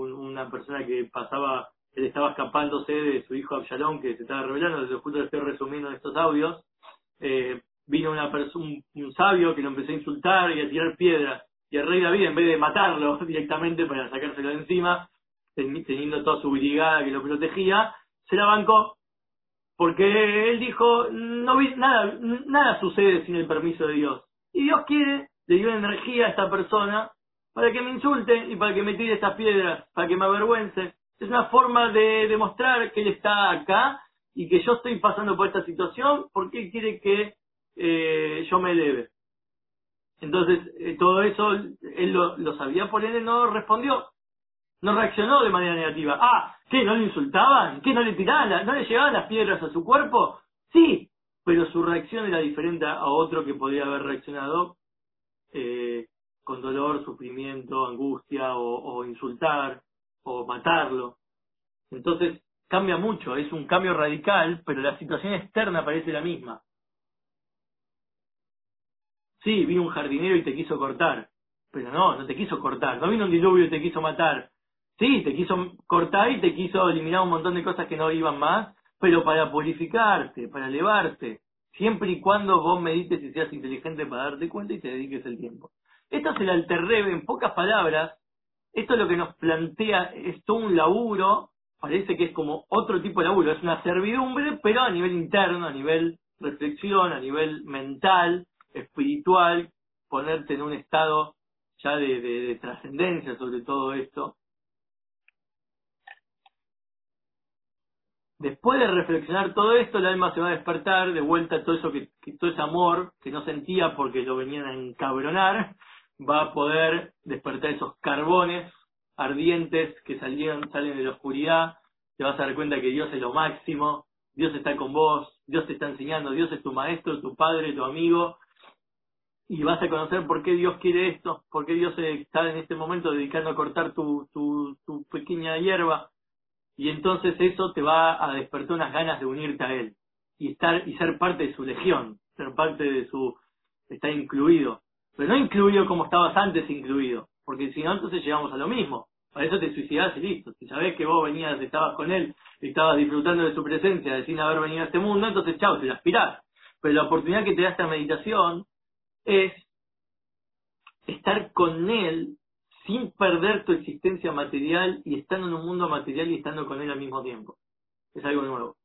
una persona que pasaba él estaba escapándose de su hijo Absalón que se estaba revelando, desde justo lo estoy resumiendo en estos audios, eh, vino una un, un sabio que lo empezó a insultar y a tirar piedras, y el rey David en vez de matarlo directamente para sacárselo de encima, teniendo toda su brigada que lo protegía, se la bancó porque él dijo, no nada, nada sucede sin el permiso de Dios. Y Dios quiere le dio energía a esta persona para que me insulte y para que me tire estas piedras, para que me avergüence. Es una forma de demostrar que él está acá y que yo estoy pasando por esta situación porque él quiere que eh, yo me eleve. Entonces, eh, todo eso él lo, sabía, por él no respondió. No reaccionó de manera negativa. Ah, ¿qué? ¿No le insultaban? ¿Qué? ¿No le tiraban? ¿No le llevaban las piedras a su cuerpo? Sí, pero su reacción era diferente a otro que podría haber reaccionado eh, con dolor, sufrimiento, angustia o insultar o matarlo. Entonces cambia mucho, es un cambio radical, pero la situación externa parece la misma. Sí, vino un jardinero y te quiso cortar, pero no, no te quiso cortar, no vino un diluvio y te quiso matar. Sí, te quiso cortar y te quiso eliminar un montón de cosas que no iban más, pero para purificarte, para elevarte, siempre y cuando vos medites y seas inteligente para darte cuenta y te dediques el tiempo. Esto es el alterrebe, en pocas palabras, esto es lo que nos plantea, es todo un laburo, parece que es como otro tipo de laburo, es una servidumbre, pero a nivel interno, a nivel reflexión, a nivel mental, espiritual, ponerte en un estado ya de, de trascendencia sobre todo esto, Después de reflexionar todo esto, el alma se va a despertar de vuelta todo eso que, todo ese amor que no sentía porque lo venían a encabronar, va a poder despertar esos carbones ardientes que salieron, salen de la oscuridad, te vas a dar cuenta que Dios es lo máximo, Dios está con vos, Dios te está enseñando, Dios es tu maestro, tu padre, tu amigo, y vas a conocer por qué Dios quiere esto, por qué Dios está en este momento dedicando a cortar tu, tu, tu pequeña hierba, y entonces eso te va a despertar unas ganas de unirte a él y estar y ser parte de su legión, ser parte de su estar incluido, pero no incluido como estabas antes incluido, porque si no entonces llegamos a lo mismo. Para eso te suicidás y listo. Si sabés que vos venías, estabas con él, y estabas disfrutando de su presencia, sin haber venido a este mundo, entonces chao, te la aspirás. Pero la oportunidad que te da esta meditación es estar con él sin perder tu existencia material y estando en un mundo material y estando con él al mismo tiempo. Es algo nuevo.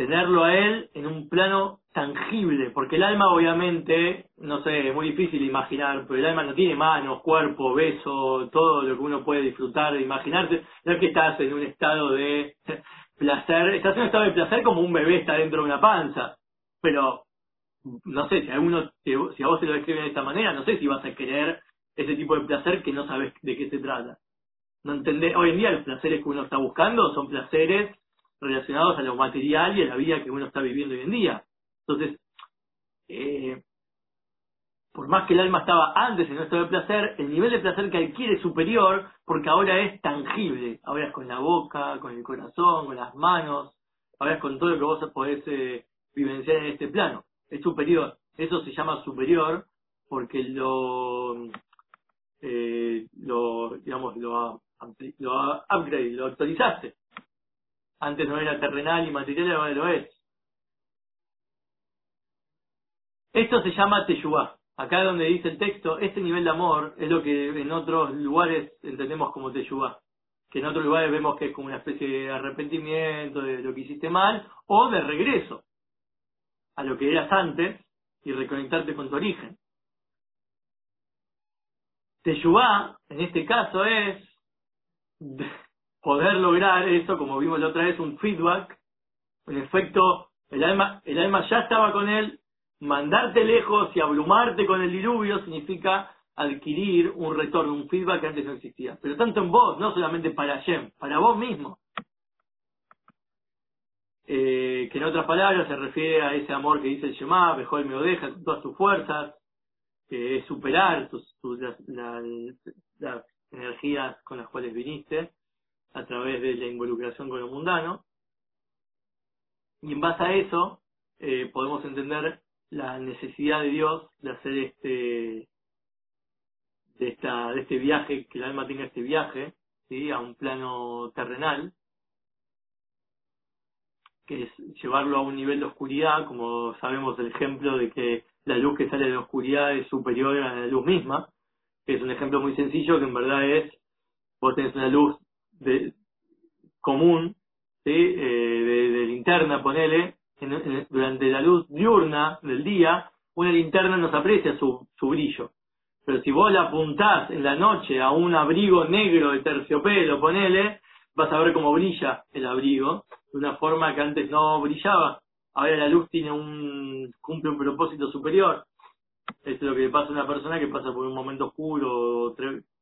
Tenerlo a él en un plano tangible, porque el alma obviamente, no sé, es muy difícil imaginar, pero el alma no tiene manos, cuerpo, beso, todo lo que uno puede disfrutar de imaginarse. No es que estás en un estado de placer, estás en un estado de placer como un bebé está dentro de una panza, pero no sé, si a uno, si a vos te lo describen de esta manera, no sé si vas a querer ese tipo de placer que no sabes de qué se trata. No entendés, hoy en día los placeres que uno está buscando son placeres relacionados a lo material y a la vida que uno está viviendo hoy en día. Entonces, eh, por más que el alma estaba antes en nuestro de placer, el nivel de placer que adquiere es superior porque ahora es tangible. Ahora es con la boca, con el corazón, con las manos, ahora es con todo lo que vos podés eh, vivenciar en este plano es superior. Eso se llama superior porque lo, eh, lo digamos, lo, lo upgrade, lo actualizaste. Antes no era terrenal y material, ahora lo es. Esto se llama Teshuvah. Acá donde dice el texto, este nivel de amor es lo que en otros lugares entendemos como Teshuvah. Que en otros lugares vemos que es como una especie de arrepentimiento de lo que hiciste mal o de regreso a lo que eras antes y reconectarte con tu origen. Teshuvah, en este caso, es poder lograr eso, como vimos la otra vez, un feedback. En efecto, el alma, el alma ya estaba con él. Mandarte lejos y abrumarte con el diluvio significa adquirir un retorno, un feedback que antes no existía. Pero tanto en vos, no solamente para Shem, para vos mismo eh, que en otras palabras se refiere a ese amor que dice el Shema, mejor me odeja con todas tus fuerzas, que es superar tus, las, energías con las cuales viniste a través de la involucración con lo mundano. Y en base a eso eh, podemos entender la necesidad de Dios de hacer este de esta de este viaje que el alma tenga este viaje ¿sí? a un plano terrenal que es llevarlo a un nivel de oscuridad, como sabemos el ejemplo de que la luz que sale de la oscuridad es superior a la luz misma, que es un ejemplo muy sencillo que en verdad es, vos tenés una luz de, común, ¿sí? Eh, de, linterna, ponele, durante la luz diurna del día, una linterna no se aprecia su, su brillo. Pero si vos la apuntás en la noche a un abrigo negro de terciopelo, ponele, vas a ver cómo brilla el abrigo, de una forma que antes no brillaba. Ahora la luz tiene un, cumple un propósito superior. Esto es lo que pasa a una persona que pasa por un momento oscuro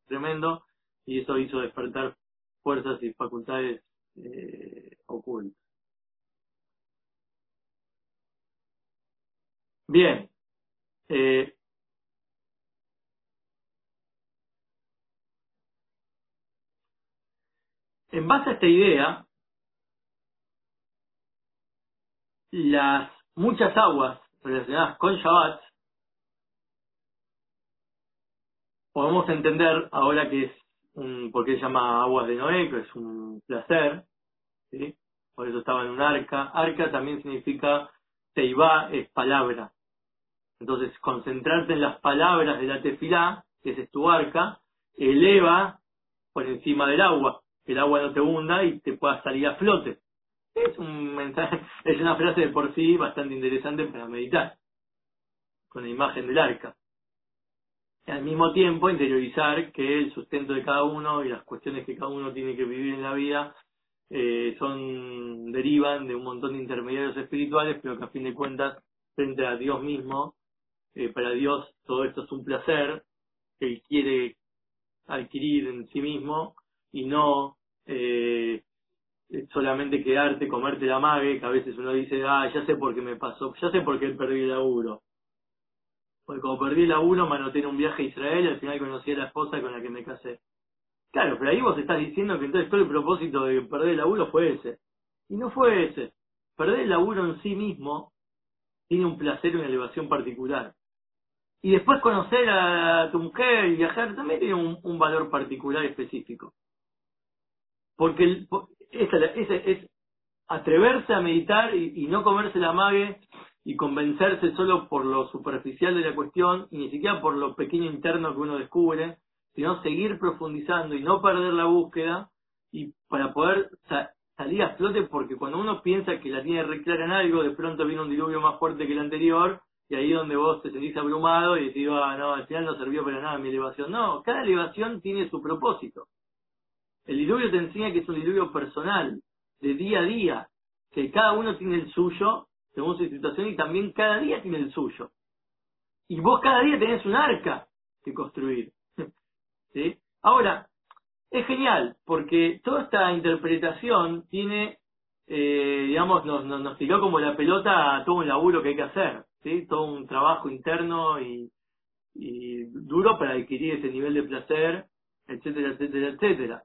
tremendo y eso hizo despertar fuerzas y facultades eh, ocultas. Bien. Eh, en base a esta idea, las muchas aguas relacionadas con Shabbat podemos entender ahora que es un, porque se llama aguas de Noé, que es un placer, por eso estaba en un arca. Arca también significa teibá, es palabra. Entonces, concentrarte en las palabras de la tefilá, que es tu arca, eleva por encima del agua, que el agua no te hunda y te pueda salir a flote. Es un mensaje, es una frase de por sí bastante interesante para meditar, con la imagen del arca al mismo tiempo interiorizar que el sustento de cada uno y las cuestiones que cada uno tiene que vivir en la vida eh, son derivan de un montón de intermediarios espirituales, pero que a fin de cuentas, frente a Dios mismo, eh, para Dios todo esto es un placer que Él quiere adquirir en sí mismo y no eh, solamente quedarte, comerte la mague, que a veces uno dice, ah, ya sé por qué me pasó, ya sé por qué perdí el laburo porque como perdí el laburo, manoté en un viaje a Israel y al final conocí a la esposa con la que me casé. Claro, pero ahí vos estás diciendo que entonces todo el propósito de perder el laburo fue ese. Y no fue ese. Perder el laburo en sí mismo tiene un placer y una elevación particular. Y después conocer a tu mujer y viajar también tiene un, valor particular específico. Porque el, ese, es atreverse a meditar y, y no comerse la mague y convencerse solo por lo superficial de la cuestión y ni siquiera por lo pequeño interno que uno descubre, sino seguir profundizando y no perder la búsqueda y para poder salir a flote porque cuando uno piensa que la tiene reclara en algo, de pronto viene un diluvio más fuerte que el anterior y ahí donde vos te sentís abrumado y decís, ah, no, al final no sirvió para nada mi elevación. No, cada elevación tiene su propósito. El diluvio te enseña que es un diluvio personal, de día a día, que cada uno tiene el suyo según su situación y también cada día tiene el suyo. Y vos cada día tenés un arca que construir. ¿Sí? Ahora, es genial, porque toda esta interpretación tiene, eh, digamos, nos, nos, tiró como la pelota a todo un laburo que hay que hacer, ¿sí? Todo un trabajo interno y, y duro para adquirir ese nivel de placer, etcétera, etcétera, etcétera.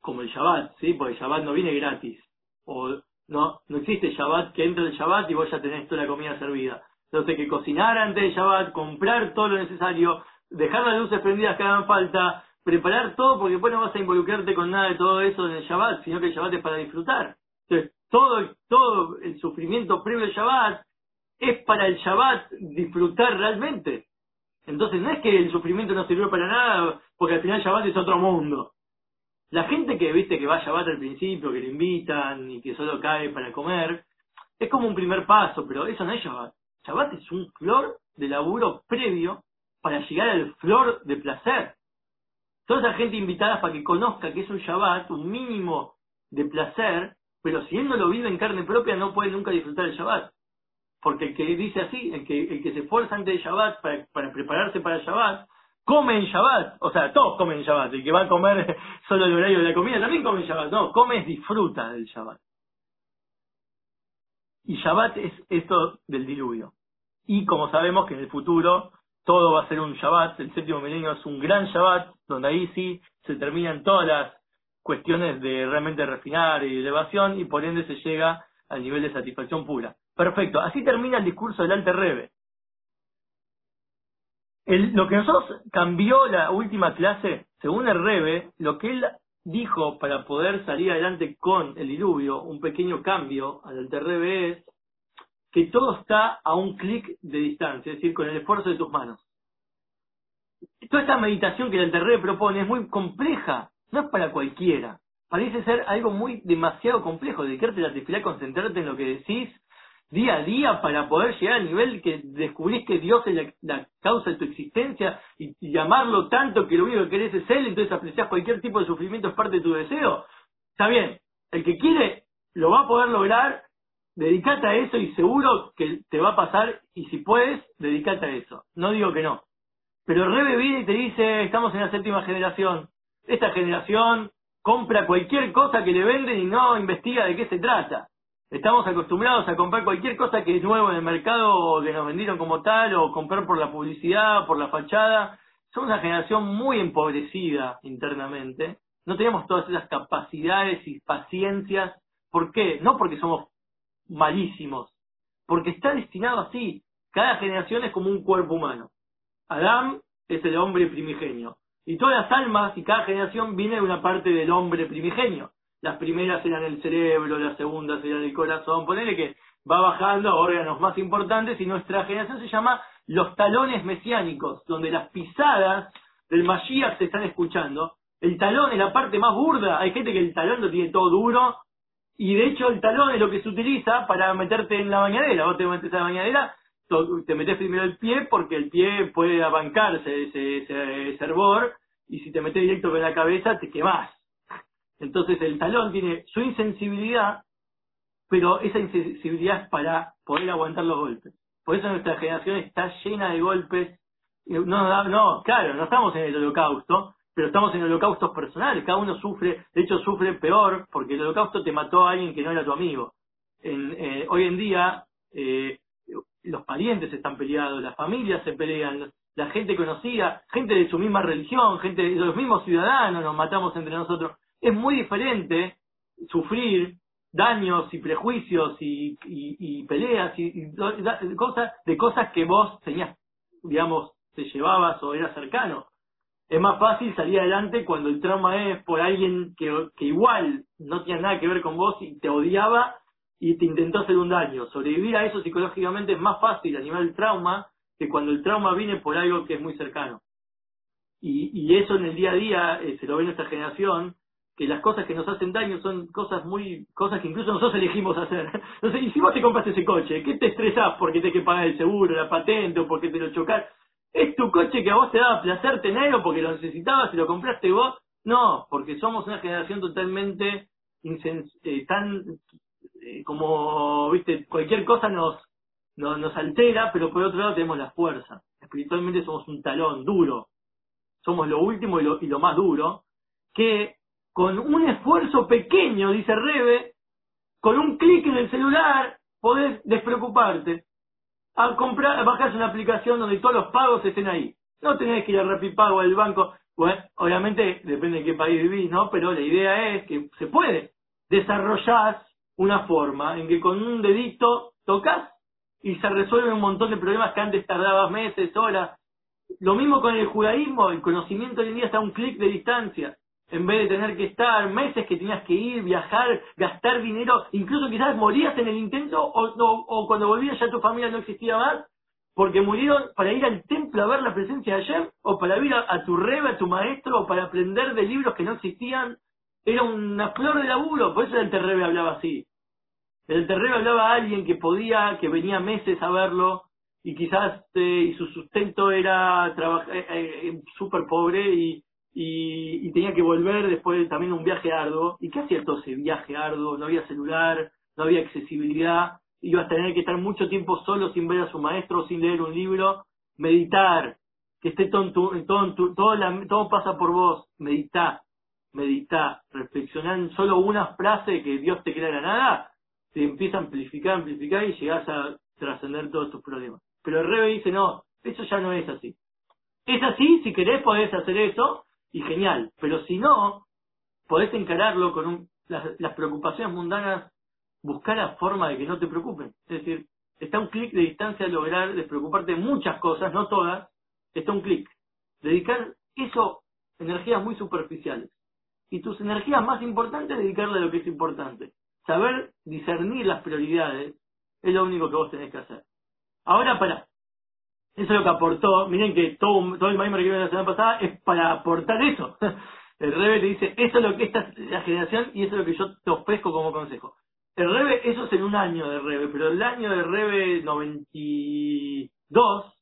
Como el Shabbat, ¿sí? Porque el Shabbat no viene gratis. O no, no existe Shabbat que entre el Shabbat y vos ya tenés toda la comida servida. Entonces que cocinar antes del Shabbat, comprar todo lo necesario, dejar las luces prendidas que hagan falta, preparar todo porque después no vas a involucrarte con nada de todo eso en el Shabbat, sino que el Shabbat es para disfrutar. Entonces, todo, todo el sufrimiento previo al Shabbat es para el Shabbat disfrutar realmente. Entonces no es que el sufrimiento no sirvió para nada, porque al final Shabbat es otro mundo. La gente que viste que va a Shabbat al principio, que le invitan y que solo cae para comer, es como un primer paso, pero eso no es Shabbat. Shabbat es un flor de laburo previo para llegar al flor de placer. Toda esa gente invitada para que conozca que es un Shabbat, un mínimo de placer, pero si él no lo vive en carne propia no puede nunca disfrutar el Shabbat. Porque el que dice así, el que, el que se esfuerza antes del Shabbat para, para prepararse para Shabbat, come en Shabbat, o sea, todos comen en Shabbat, el que va a comer solo el horario de la comida también come en Shabbat, no, come disfruta del Shabbat. Y Shabbat es esto del diluvio. Y como sabemos que en el futuro todo va a ser un Shabbat, el séptimo milenio es un gran Shabbat, donde ahí sí se terminan todas las cuestiones de realmente refinar y elevación y por ende se llega al nivel de satisfacción pura. Perfecto, así termina el discurso del Alte Rebe lo que nosotros cambió la última clase, según el Rebe, lo que él dijo para poder salir adelante con el diluvio, un pequeño cambio al Rebe es que todo está a un clic de distancia, es decir, con el esfuerzo de tus manos. Toda esta meditación que el Rebe propone es muy compleja, no es para cualquiera. Parece ser algo muy demasiado complejo, dedicarte a la tefilá, concentrarte en lo que decís día a día para poder llegar al nivel que descubrís que Dios es la, causa de tu existencia y, llamarlo tanto que lo único que querés es Él, entonces apreciás cualquier tipo de sufrimiento es parte de tu deseo. Está bien, el que quiere lo va a poder lograr dedicate a eso y seguro que te va a pasar y si puedes, dedicate a eso. No digo que no. Pero Rebe viene y te dice, estamos en la séptima generación. Esta generación compra cualquier cosa que le venden y no investiga de qué se trata. Estamos acostumbrados a comprar cualquier cosa que es nuevo en el mercado o que nos vendieron como tal o comprar por la publicidad, por la fachada. Somos una generación muy empobrecida internamente. No tenemos todas esas capacidades y paciencias. ¿Por qué? No porque somos malísimos, porque está destinado así. Cada generación es como un cuerpo humano. Adán es el hombre primigenio. Y todas las almas y cada generación viene de una parte del hombre primigenio. Las primeras eran el cerebro, las segundas eran el corazón. Ponele que va bajando órganos más importantes y nuestra generación se llama los talones mesiánicos, donde las pisadas del Mashiach se están escuchando. El talón es la parte más burda. Hay gente que el talón lo tiene todo duro y de hecho el talón es lo que se utiliza para meterte en la bañadera. Vos te metes a la bañadera te metes primero el pie porque el pie puede abancarse ese, ese, hervor y si te metes directo con la cabeza te quemás. Entonces el talón tiene su insensibilidad, pero esa insensibilidad es para poder aguantar los golpes. Por eso nuestra generación está llena de golpes. No, no, claro, no estamos en el holocausto, pero estamos en holocaustos personales. Cada uno sufre, de hecho sufre peor, porque el holocausto te mató a alguien que no era tu amigo. En, eh, hoy en día eh, los parientes están peleados, las familias se pelean, la gente conocida, gente de su misma religión, gente de los mismos ciudadanos, nos matamos entre nosotros. Es muy diferente sufrir daños y prejuicios y, peleas y, cosas de cosas que vos tenías, digamos, te llevabas o eras cercano. Es más fácil salir adelante cuando el trauma es por alguien que, que igual no tiene nada que ver con vos y te odiaba y te intentó hacer un daño. Sobrevivir a eso psicológicamente es más fácil a nivel trauma que cuando el trauma viene por algo que es muy cercano. Y, y eso en el día a día eh, se lo ve en esta generación, que las cosas que nos hacen daño son cosas muy, cosas que incluso nosotros elegimos hacer. Entonces, y si vos te compraste ese coche, ¿qué te estresás porque tenés que pagar el seguro, la patente o porque te lo chocás? ¿Es tu coche que a vos te daba placer tenerlo porque lo necesitabas y lo compraste vos? No, porque somos una generación totalmente eh, tan eh, como, viste, cualquier cosa nos, nos, altera, pero por otro lado tenemos la fuerza. Espiritualmente somos un talón duro. Somos lo último y lo, y lo más duro, que con un esfuerzo pequeño, dice Rebe, con un clic en el celular, podés despreocuparte. A comprar, a bajarse una aplicación donde todos los pagos estén ahí. No tenés que ir al Rapipago, al banco. Bueno, obviamente depende de qué país vivís, ¿no? Pero la idea es que se puede. desarrollar una forma en que con un dedito tocas y se resuelven un montón de problemas que antes tardabas meses, horas. Lo mismo con el judaísmo, el conocimiento hoy en día está a un clic de distancia. En vez de tener que estar meses que tenías que ir, viajar, gastar dinero, incluso quizás morías en el intento o, o, cuando volvías ya tu familia no existía más, porque murieron para ir al templo a ver la presencia de ayer, o para ir a, tu rebe, a tu maestro, o para aprender de libros que no existían. Era una flor de laburo, por eso el Terrebe hablaba así. El terreno hablaba a alguien que podía, que venía meses a verlo y quizás eh, y su sustento era eh, eh, súper pobre y, y, tenía que volver después de también un viaje arduo. ¿Y qué hacía todo ese viaje arduo? No había celular, no había accesibilidad, iba a tener que estar mucho tiempo solo sin ver a su maestro, sin leer un libro, meditar, que esté todo, todo, todo, todo pasa por vos, meditá, meditá, reflexionar en solo una frase que Dios te crea la nada, se empieza a amplificar, amplificar y llegas a trascender todos tus problemas. Pero el Rebe dice, no, eso ya no es así. Es así, si querés podés hacer eso, y genial. Pero si no, podés encararlo con las, las preocupaciones mundanas, buscar la forma de que no te preocupen. Es decir, está un clic de distancia a lograr despreocuparte de muchas cosas, no todas, está un clic. Dedicar eso, energías muy superficiales. Y tus energías más importantes, dedicarle a lo que es importante saber discernir las prioridades es lo único que vos tenés que hacer. Ahora para, eso es lo que aportó, miren que todo, todo el maíz que la semana pasada es para aportar eso. El Rebe te dice, eso es lo que esta la generación y eso es lo que yo te ofrezco como consejo. El Rebe, eso es en un año de Rebe, pero el año de Rebe 92,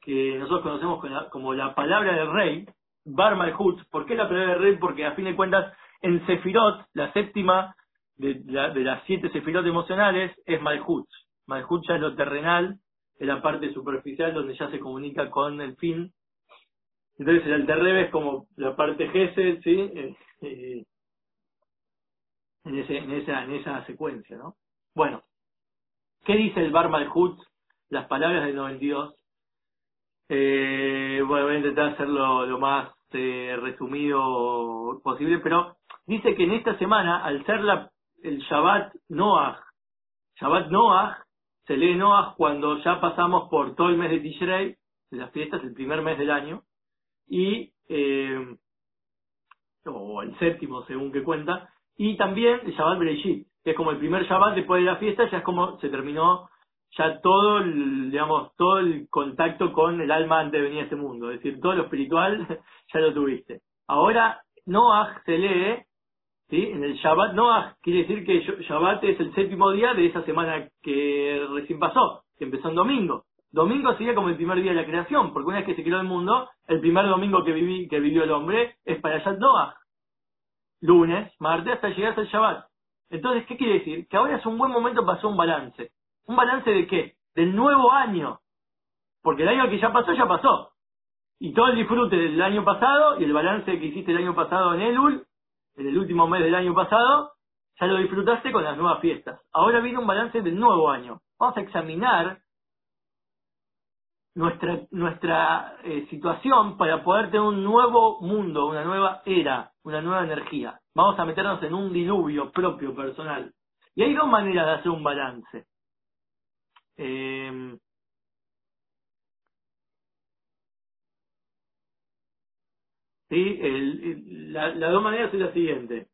que nosotros conocemos como la, palabra del rey, Bar Malhut, ¿por qué la palabra del rey? Porque a fin de cuentas, en Sefirot, la séptima de, de las siete sefirot emocionales es Malhut. Malhut ya es lo terrenal, es la parte superficial donde ya se comunica con el fin. Entonces el Alterrebe es como la parte Gesed, ¿sí? Eh, eh, en, ese, en, esa, en esa secuencia, ¿no? Bueno, ¿qué dice el Bar Malhut? Las palabras del 92. Eh, bueno, voy a intentar hacerlo lo más eh, resumido posible, pero dice que en esta semana, al ser la, el Shabbat Noah, Shabbat Noah, se lee Noah cuando ya pasamos por todo el mes de Tishrei, de las fiestas, el primer mes del año, y, eh, o el séptimo según que cuenta, y también el Shabbat Bereshit, que es como el primer Shabbat después de la fiesta, ya es como se terminó ya todo el, digamos, todo el contacto con el alma antes de venir a este mundo, es decir, todo lo espiritual ya lo tuviste. Ahora, Noah se lee, ¿sí? En el Shabbat, Noah quiere decir que Shabbat es el séptimo día de esa semana que recién pasó, que empezó en domingo. Domingo sería como el primer día de la creación, porque una vez que se creó el mundo, el primer domingo que, viví, que vivió el hombre es para Yad Noah. Lunes, martes, hasta llegar el Shabbat. Entonces, ¿qué quiere decir? Que ahora es un buen momento para hacer un balance. ¿Un balance de qué? Del nuevo año. Porque el año que ya pasó, ya pasó. Y todo el disfrute del año pasado y el balance que hiciste el año pasado en Elul, en el último mes del año pasado, ya lo disfrutaste con las nuevas fiestas. Ahora viene un balance del nuevo año. Vamos a examinar nuestra, eh, situación para poder tener un nuevo mundo, una nueva era, una nueva energía. Vamos a meternos en un diluvio propio, personal. Y hay dos maneras de hacer un balance. Eh, ¿sí? El, la, las dos maneras es la siguiente.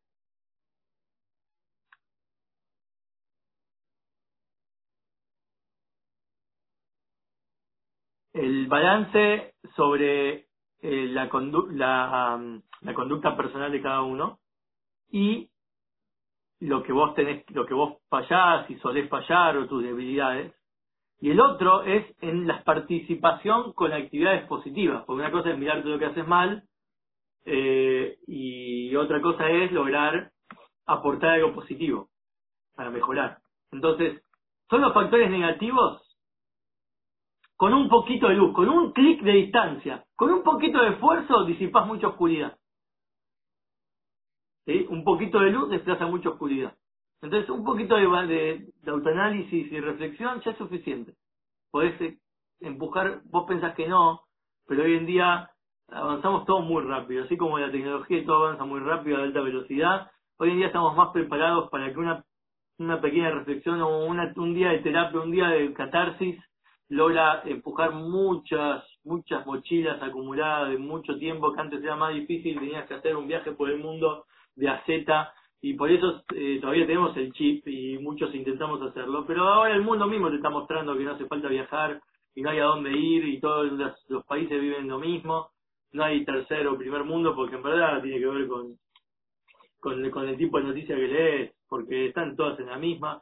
El balance sobre eh, la, la, la conducta personal de cada uno y lo que vos tenés, lo que vos fallás y solés fallar o tus debilidades y el otro es en la participación con actividades positivas, porque una cosa es mirar todo lo que haces mal eh, y otra cosa es lograr aportar algo positivo para mejorar. Entonces, son los factores negativos con un poquito de luz, con un clic de distancia, con un poquito de esfuerzo disipas mucha oscuridad. ¿Sí? Un poquito de luz desplaza mucha oscuridad. Entonces, un poquito de, de, autoanálisis y reflexión ya es suficiente. Podés eh, empujar, vos pensás que no, pero hoy en día avanzamos todo muy rápido, así como la tecnología y todo avanza muy rápido a alta velocidad, hoy en día estamos más preparados para que una, una pequeña reflexión o una, un día de terapia, un día de catarsis, logra empujar muchas, muchas mochilas acumuladas de mucho tiempo que antes era más difícil, tenías que hacer un viaje por el mundo de a y por eso eh, todavía tenemos el chip y muchos intentamos hacerlo, pero ahora el mundo mismo te está mostrando que no hace falta viajar y no hay a dónde ir y todos los, países viven lo mismo, no hay tercero o primer mundo porque en verdad tiene que ver con, con, el tipo de noticia que lees, porque están todas en la misma,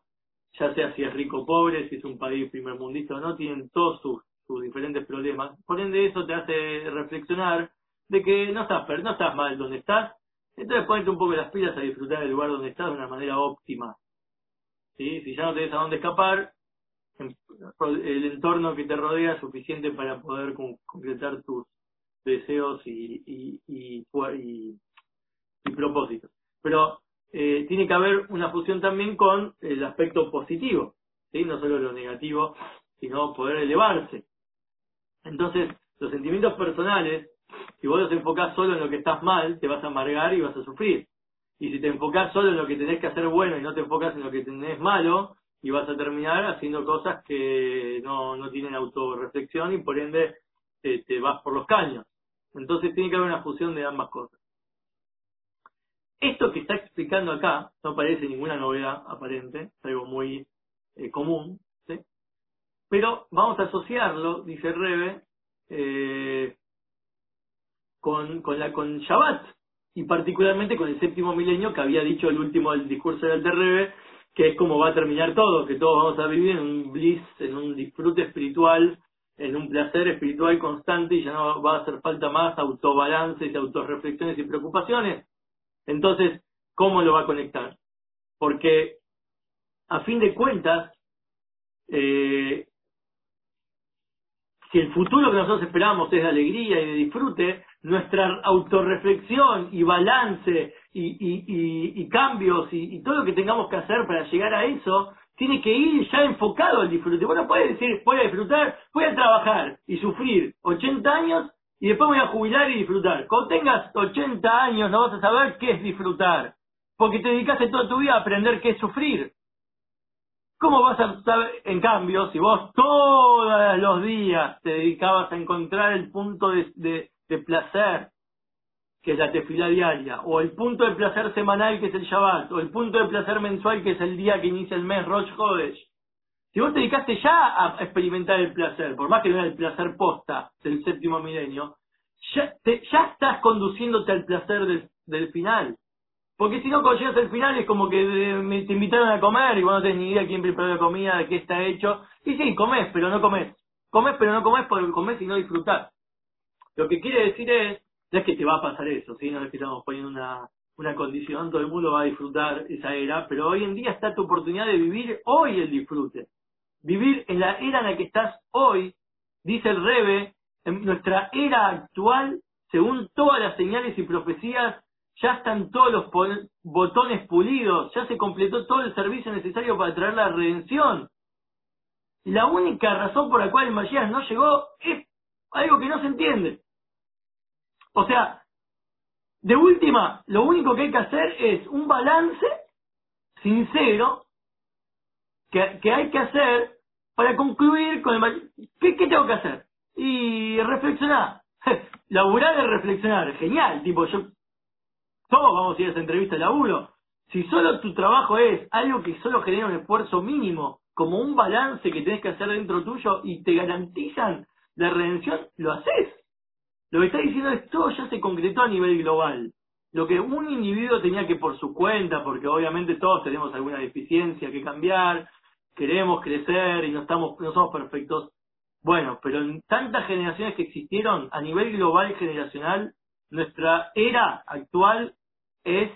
ya sea si es rico o pobre, si es un país primer mundista o no, tienen todos sus, sus diferentes problemas. Por ende eso te hace reflexionar de que no estás, no estás mal donde estás, entonces ponete un poco las pilas a disfrutar del lugar donde estás de una manera óptima. ¿Sí? Si ya no tenés a dónde escapar, el entorno que te rodea es suficiente para poder concretar tus deseos y, y, y, y, propósitos. Pero eh, tiene que haber una fusión también con el aspecto positivo, ¿sí? no solo lo negativo, sino poder elevarse. Entonces, los sentimientos personales si vos te enfocás solo en lo que estás mal, te vas a amargar y vas a sufrir. Y si te enfocás solo en lo que tenés que hacer bueno y no te enfocas en lo que tenés malo, y vas a terminar haciendo cosas que no, no tienen autorreflexión y por ende te, te vas por los caños. Entonces tiene que haber una fusión de ambas cosas. Esto que está explicando acá no parece ninguna novedad aparente, es algo muy eh, común, ¿sí? pero vamos a asociarlo, dice Rebe, eh, con, con, la, con Shabbat y particularmente con el séptimo milenio que había dicho el último del discurso del Terrebe, que es como va a terminar todo, que todos vamos a vivir en un bliss, en un disfrute espiritual, en un placer espiritual constante y ya no va a hacer falta más autobalances, autorreflexiones y preocupaciones. Entonces, ¿cómo lo va a conectar? porque a fin de cuentas, eh, si el futuro que nosotros esperamos es de alegría y de disfrute, nuestra autorreflexión y balance y, y, y, y cambios y, y, todo lo que tengamos que hacer para llegar a eso, tiene que ir ya enfocado al disfrute. Vos no puedes decir, voy a disfrutar, voy a trabajar y sufrir 80 años y después voy a jubilar y disfrutar. Cuando tengas 80 años no vas a saber qué es disfrutar, porque te dedicaste toda tu vida a aprender qué es sufrir. ¿Cómo vas a saber, en cambio, si vos todos los días te dedicabas a encontrar el punto de placer, que es la tefila diaria, o el punto de placer semanal, que es el Shabbat, o el punto de placer mensual, que es el día que inicia el mes Rosh Hodesh, si vos te dedicaste ya a experimentar el placer, por más que no era el placer posta del séptimo milenio, ya, estás conduciéndote al placer del, final. Porque si no, cuando llegas al final es como que me, te invitaron a comer y vos no tenés ni idea quién preparó la comida, de qué está hecho. Y sí, comés, pero no comés. Comés, pero no comés porque comés y no disfrutás. Lo que quiere decir es, no es que te va a pasar eso, ¿sí? no es que estamos poniendo una, una condición, todo el mundo va a disfrutar esa era, pero hoy en día está tu oportunidad de vivir hoy el disfrute. Vivir en la era en la que estás hoy, dice el Rebe, en nuestra era actual, según todas las señales y profecías, ya están todos los botones pulidos, ya se completó todo el servicio necesario para traer la redención. La única razón por la cual el Mashiach no llegó es algo que no se entiende. O sea, de última, lo único que hay que hacer es un balance sincero que, hay que hacer para concluir con el ¿Qué, ¿Qué tengo que hacer? Y reflexionar. Laburar es reflexionar. Genial. Tipo, yo todos vamos a ir a esa entrevista de laburo. Si solo tu trabajo es algo que solo genera un esfuerzo mínimo, como un balance que tenés que hacer dentro tuyo y te garantizan la redención, lo haces. Lo que está diciendo es todo ya se concretó a nivel global. Lo que un individuo tenía que por su cuenta, porque obviamente todos tenemos alguna deficiencia que cambiar, queremos crecer y no estamos, no somos perfectos. Bueno, pero en tantas generaciones que existieron a nivel global generacional, nuestra era actual es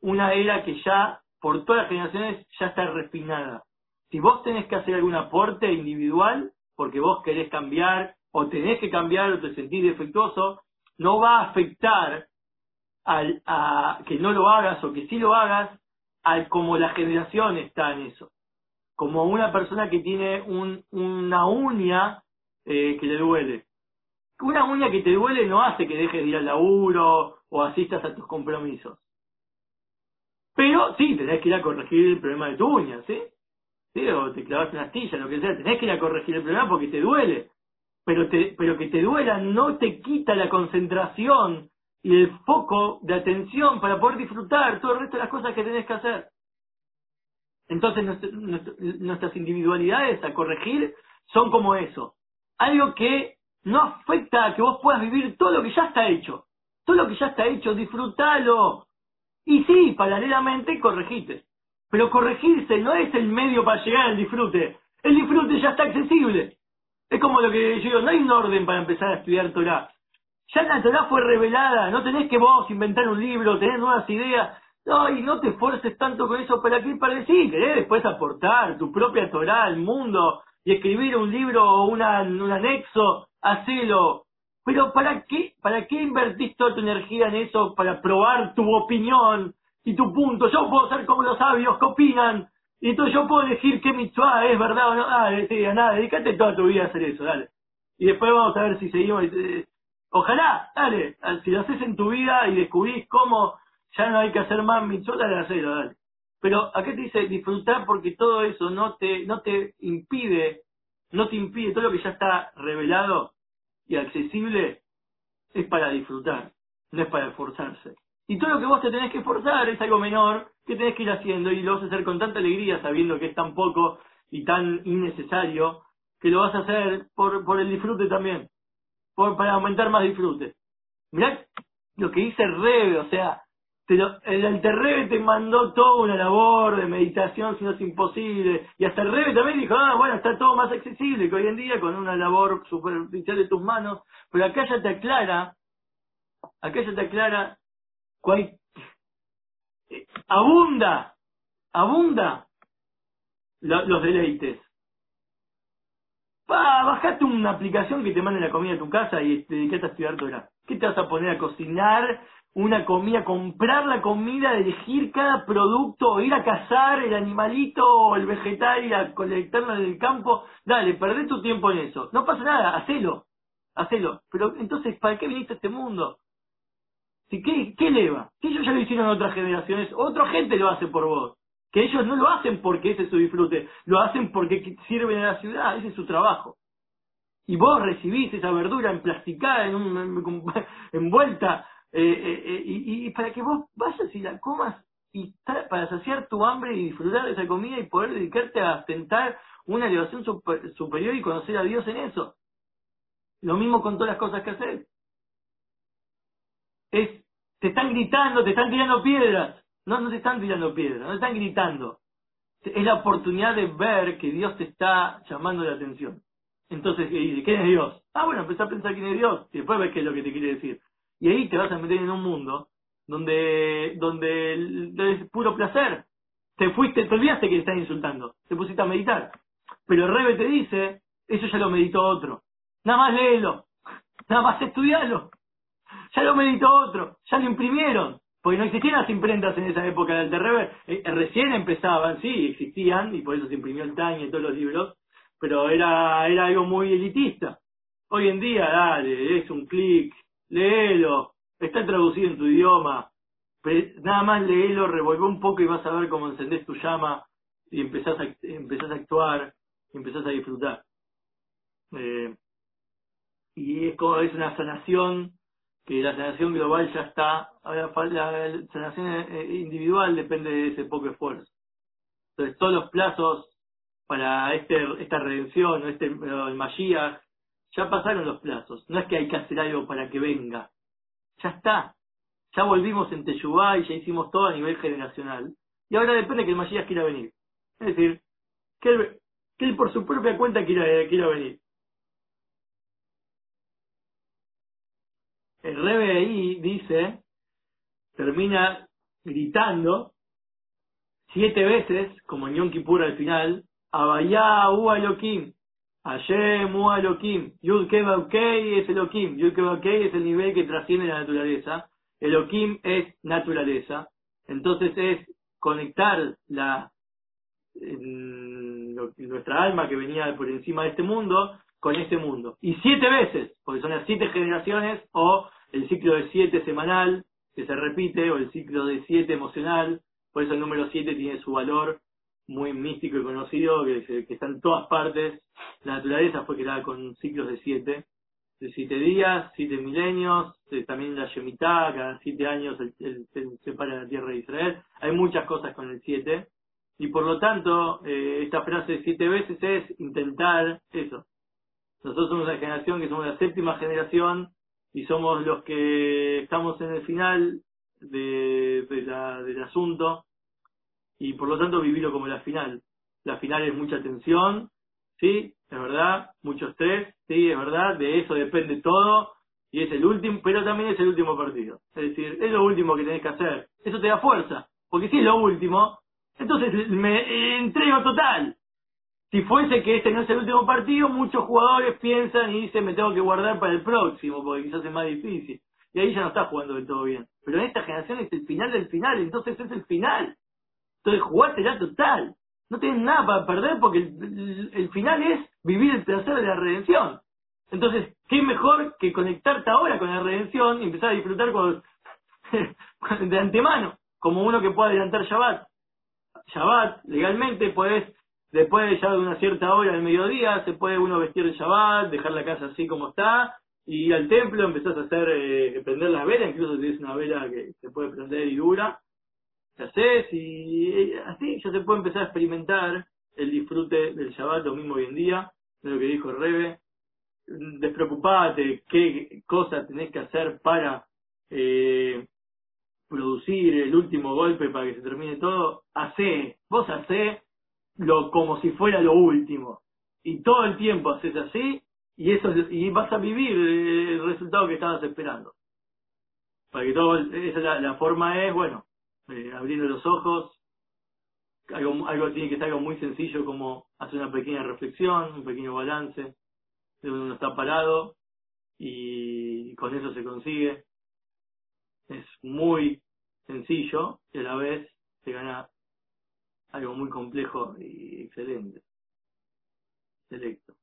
una era que ya, por todas las generaciones, ya está refinada. Si vos tenés que hacer algún aporte individual, porque vos querés cambiar, o tenés que cambiar, o te sentís defectuoso, no va a afectar al, a que no lo hagas o que sí lo hagas, al como la generación está en eso. Como una persona que tiene un, una uña eh, que le duele. Una uña que te duele no hace que dejes de ir al laburo o asistas a tus compromisos. Pero sí, tenés que ir a corregir el problema de tu uña, ¿sí? O te clavas una astilla, lo que sea, tenés que ir a corregir el problema porque te duele. Pero, te, pero que te duela no te quita la concentración y el foco de atención para poder disfrutar todo el resto de las cosas que tenés que hacer. Entonces nuestras individualidades a corregir son como eso. Algo que no afecta a que vos puedas vivir todo lo que ya está hecho. Todo lo que ya está hecho, disfrutalo. Y sí, paralelamente corregite. Pero corregirse no es el medio para llegar al disfrute. El disfrute ya está accesible. Es como lo que yo digo, no hay un orden para empezar a estudiar Torah. Ya la Torah fue revelada, no tenés que vos inventar un libro, tener nuevas ideas. No, y no te esfuerces tanto con eso para qué, para decir, querés después aportar tu propia Torah al mundo y escribir un libro o un anexo, hacelo. Pero ¿para qué, ¿para qué invertís toda tu energía en eso? Para probar tu opinión y tu punto. Yo puedo ser como los sabios que opinan. Y entonces yo puedo elegir qué mitzvah es verdad o no. Ah, sí, nada, dedícate toda tu vida a hacer eso, dale. Y después vamos a ver si seguimos. Ojalá, dale. Si lo haces en tu vida y descubrís cómo ya no hay que hacer más mitzvah, dale, hacelo, dale. Pero acá te dice disfrutar porque todo eso no te, no te impide, no te impide, todo lo que ya está revelado y accesible es para disfrutar, no es para esforzarse. Y todo lo que vos te tenés que esforzar es algo menor que tenés que ir haciendo y lo vas a hacer con tanta alegría sabiendo que es tan poco y tan innecesario que lo vas a hacer por, por el disfrute también, por, para aumentar más disfrute. Mirá lo que dice Rebe, o sea, el Alterrebe te mandó toda una labor de meditación, si no es imposible. Y hasta el Rebe también dijo, ah, bueno, está todo más accesible que hoy en día con una labor superficial de tus manos. Pero acá ya te aclara, acá ya te aclara cuál, abunda abunda los deleites. Va, bajate una aplicación que te mande la comida a tu casa y te dedicate a estudiar Torah. ¿Qué te vas a poner a cocinar una comida, comprar la comida, elegir cada producto, ir a cazar el animalito o el vegetal y a colectarlo en el campo? Dale, perdé tu tiempo en eso. No pasa nada, hacelo, hacelo. Pero entonces, ¿para qué viniste a este mundo? ¿Sí, ¿Qué, ¿Qué eleva? Que ellos ya lo hicieron en otras generaciones, otra gente lo hace por vos. Que ellos no lo hacen porque ese es su disfrute, lo hacen porque sirven a la ciudad, ese es su trabajo. Y vos recibís esa verdura emplasticada, en un, envuelta, eh, eh, eh, y, para que vos vayas y la comas y para saciar tu hambre y disfrutar de esa comida y poder dedicarte a tentar una elevación superior y conocer a Dios en eso. Lo mismo con todas las cosas que haces. Es, te están gritando, te están tirando piedras. No, no te están tirando piedras, no te están gritando. Es la oportunidad de ver que Dios te está llamando la atención. Entonces, ¿quién es Dios? Ah, bueno, empezá a pensar quién es Dios y después ves qué es lo que te quiere decir. Y ahí te vas a meter en un mundo donde, donde es puro placer. Te fuiste, te olvidaste que te están insultando, te pusiste a meditar. Pero el Rebe te dice, eso ya lo meditó otro. Nada más léelo, nada más estudialo. Ya lo meditó otro, ya lo imprimieron. Porque no existían las imprentas en esa época del Terrever. Eh, recién empezaban, sí, existían, y por eso se imprimió el Time y todos los libros, pero era, era algo muy elitista. Hoy en día, dale, es un clic, léelo, está traducido en tu idioma, nada más léelo, revuelve un poco y vas a ver cómo encendés tu llama y empezás a, empezás a actuar, y empezás a disfrutar. Eh, y es como es una sanación que la sanación global ya está, la sanación eh, individual depende de ese poco esfuerzo. Entonces todos los plazos para este, esta redención, este, el Mashiach, ya pasaron los plazos. No es que hay que hacer algo para que venga. Ya está. Ya volvimos en Teyubá y ya hicimos todo a nivel generacional. Y ahora depende que el Mashiach quiera venir. Es decir, que él, que él por su propia cuenta quiera, quiera venir. El Rebe dice, termina gritando siete veces, como en Yom Kippur al final, Abayá U Elohim, Hashem U Elohim, Yud es Elohim, Yud es el nivel que trasciende la naturaleza, Elohim es naturaleza, entonces es conectar la nuestra alma que venía por encima de este mundo con este mundo. Y siete veces, porque son las siete generaciones, o el ciclo de siete semanal, que se repite, o el ciclo de siete emocional, por eso el número siete tiene su valor muy místico y conocido, que, está en todas partes. La naturaleza fue creada con ciclos de siete, de siete días, siete milenios, también la Shemitah, cada siete años se separa la tierra de Israel. Hay muchas cosas con el siete. Y por lo tanto, eh, esta frase siete veces es intentar eso. Nosotros somos la generación que somos la séptima generación y somos los que estamos en el final de, del asunto y por lo tanto vivirlo como la final. La final es mucha tensión, sí, es verdad, mucho estrés, sí, es verdad, de eso depende todo y es el último, pero también es el último partido. Es decir, es lo último que tenés que hacer. Eso te da fuerza, porque si es lo último, entonces me entrego total. Si fuese que este no es el último partido, muchos jugadores piensan y dicen me tengo que guardar para el próximo, porque quizás es más difícil. Y ahí ya no está jugando del todo bien. Pero en esta generación es el final del final, entonces es el final. Entonces ya total. No tienes nada para perder porque el, final es vivir el placer de la redención. Entonces, ¿qué mejor que conectarte ahora con la redención y empezar a disfrutar con, de antemano? Como uno que puede adelantar Shabbat. Shabbat, legalmente, puedes, después de ya de una cierta hora del mediodía, se puede uno vestir el Shabbat, dejar la casa así como está, y ir al templo, empezás a hacer, eh, prender la vela, incluso si tienes una vela que se puede prender y dura, haces y así ya se puede empezar a experimentar el disfrute del Shabbat lo mismo hoy en día, de lo que dijo Rebe. Despreocupate qué cosas tenés que hacer para eh, producir el último golpe para que se termine todo. Hacé, vos hacé lo como si fuera lo último. Y todo el tiempo haces así y eso y vas a vivir el resultado que estabas esperando. Para que todo, esa la forma es, bueno, eh, abriendo los ojos, algo, algo tiene que ser algo muy sencillo como hacer una pequeña reflexión, un pequeño balance de donde uno está parado y con eso se consigue. Es muy sencillo y a la vez se gana algo muy complejo y excelente. Selecto.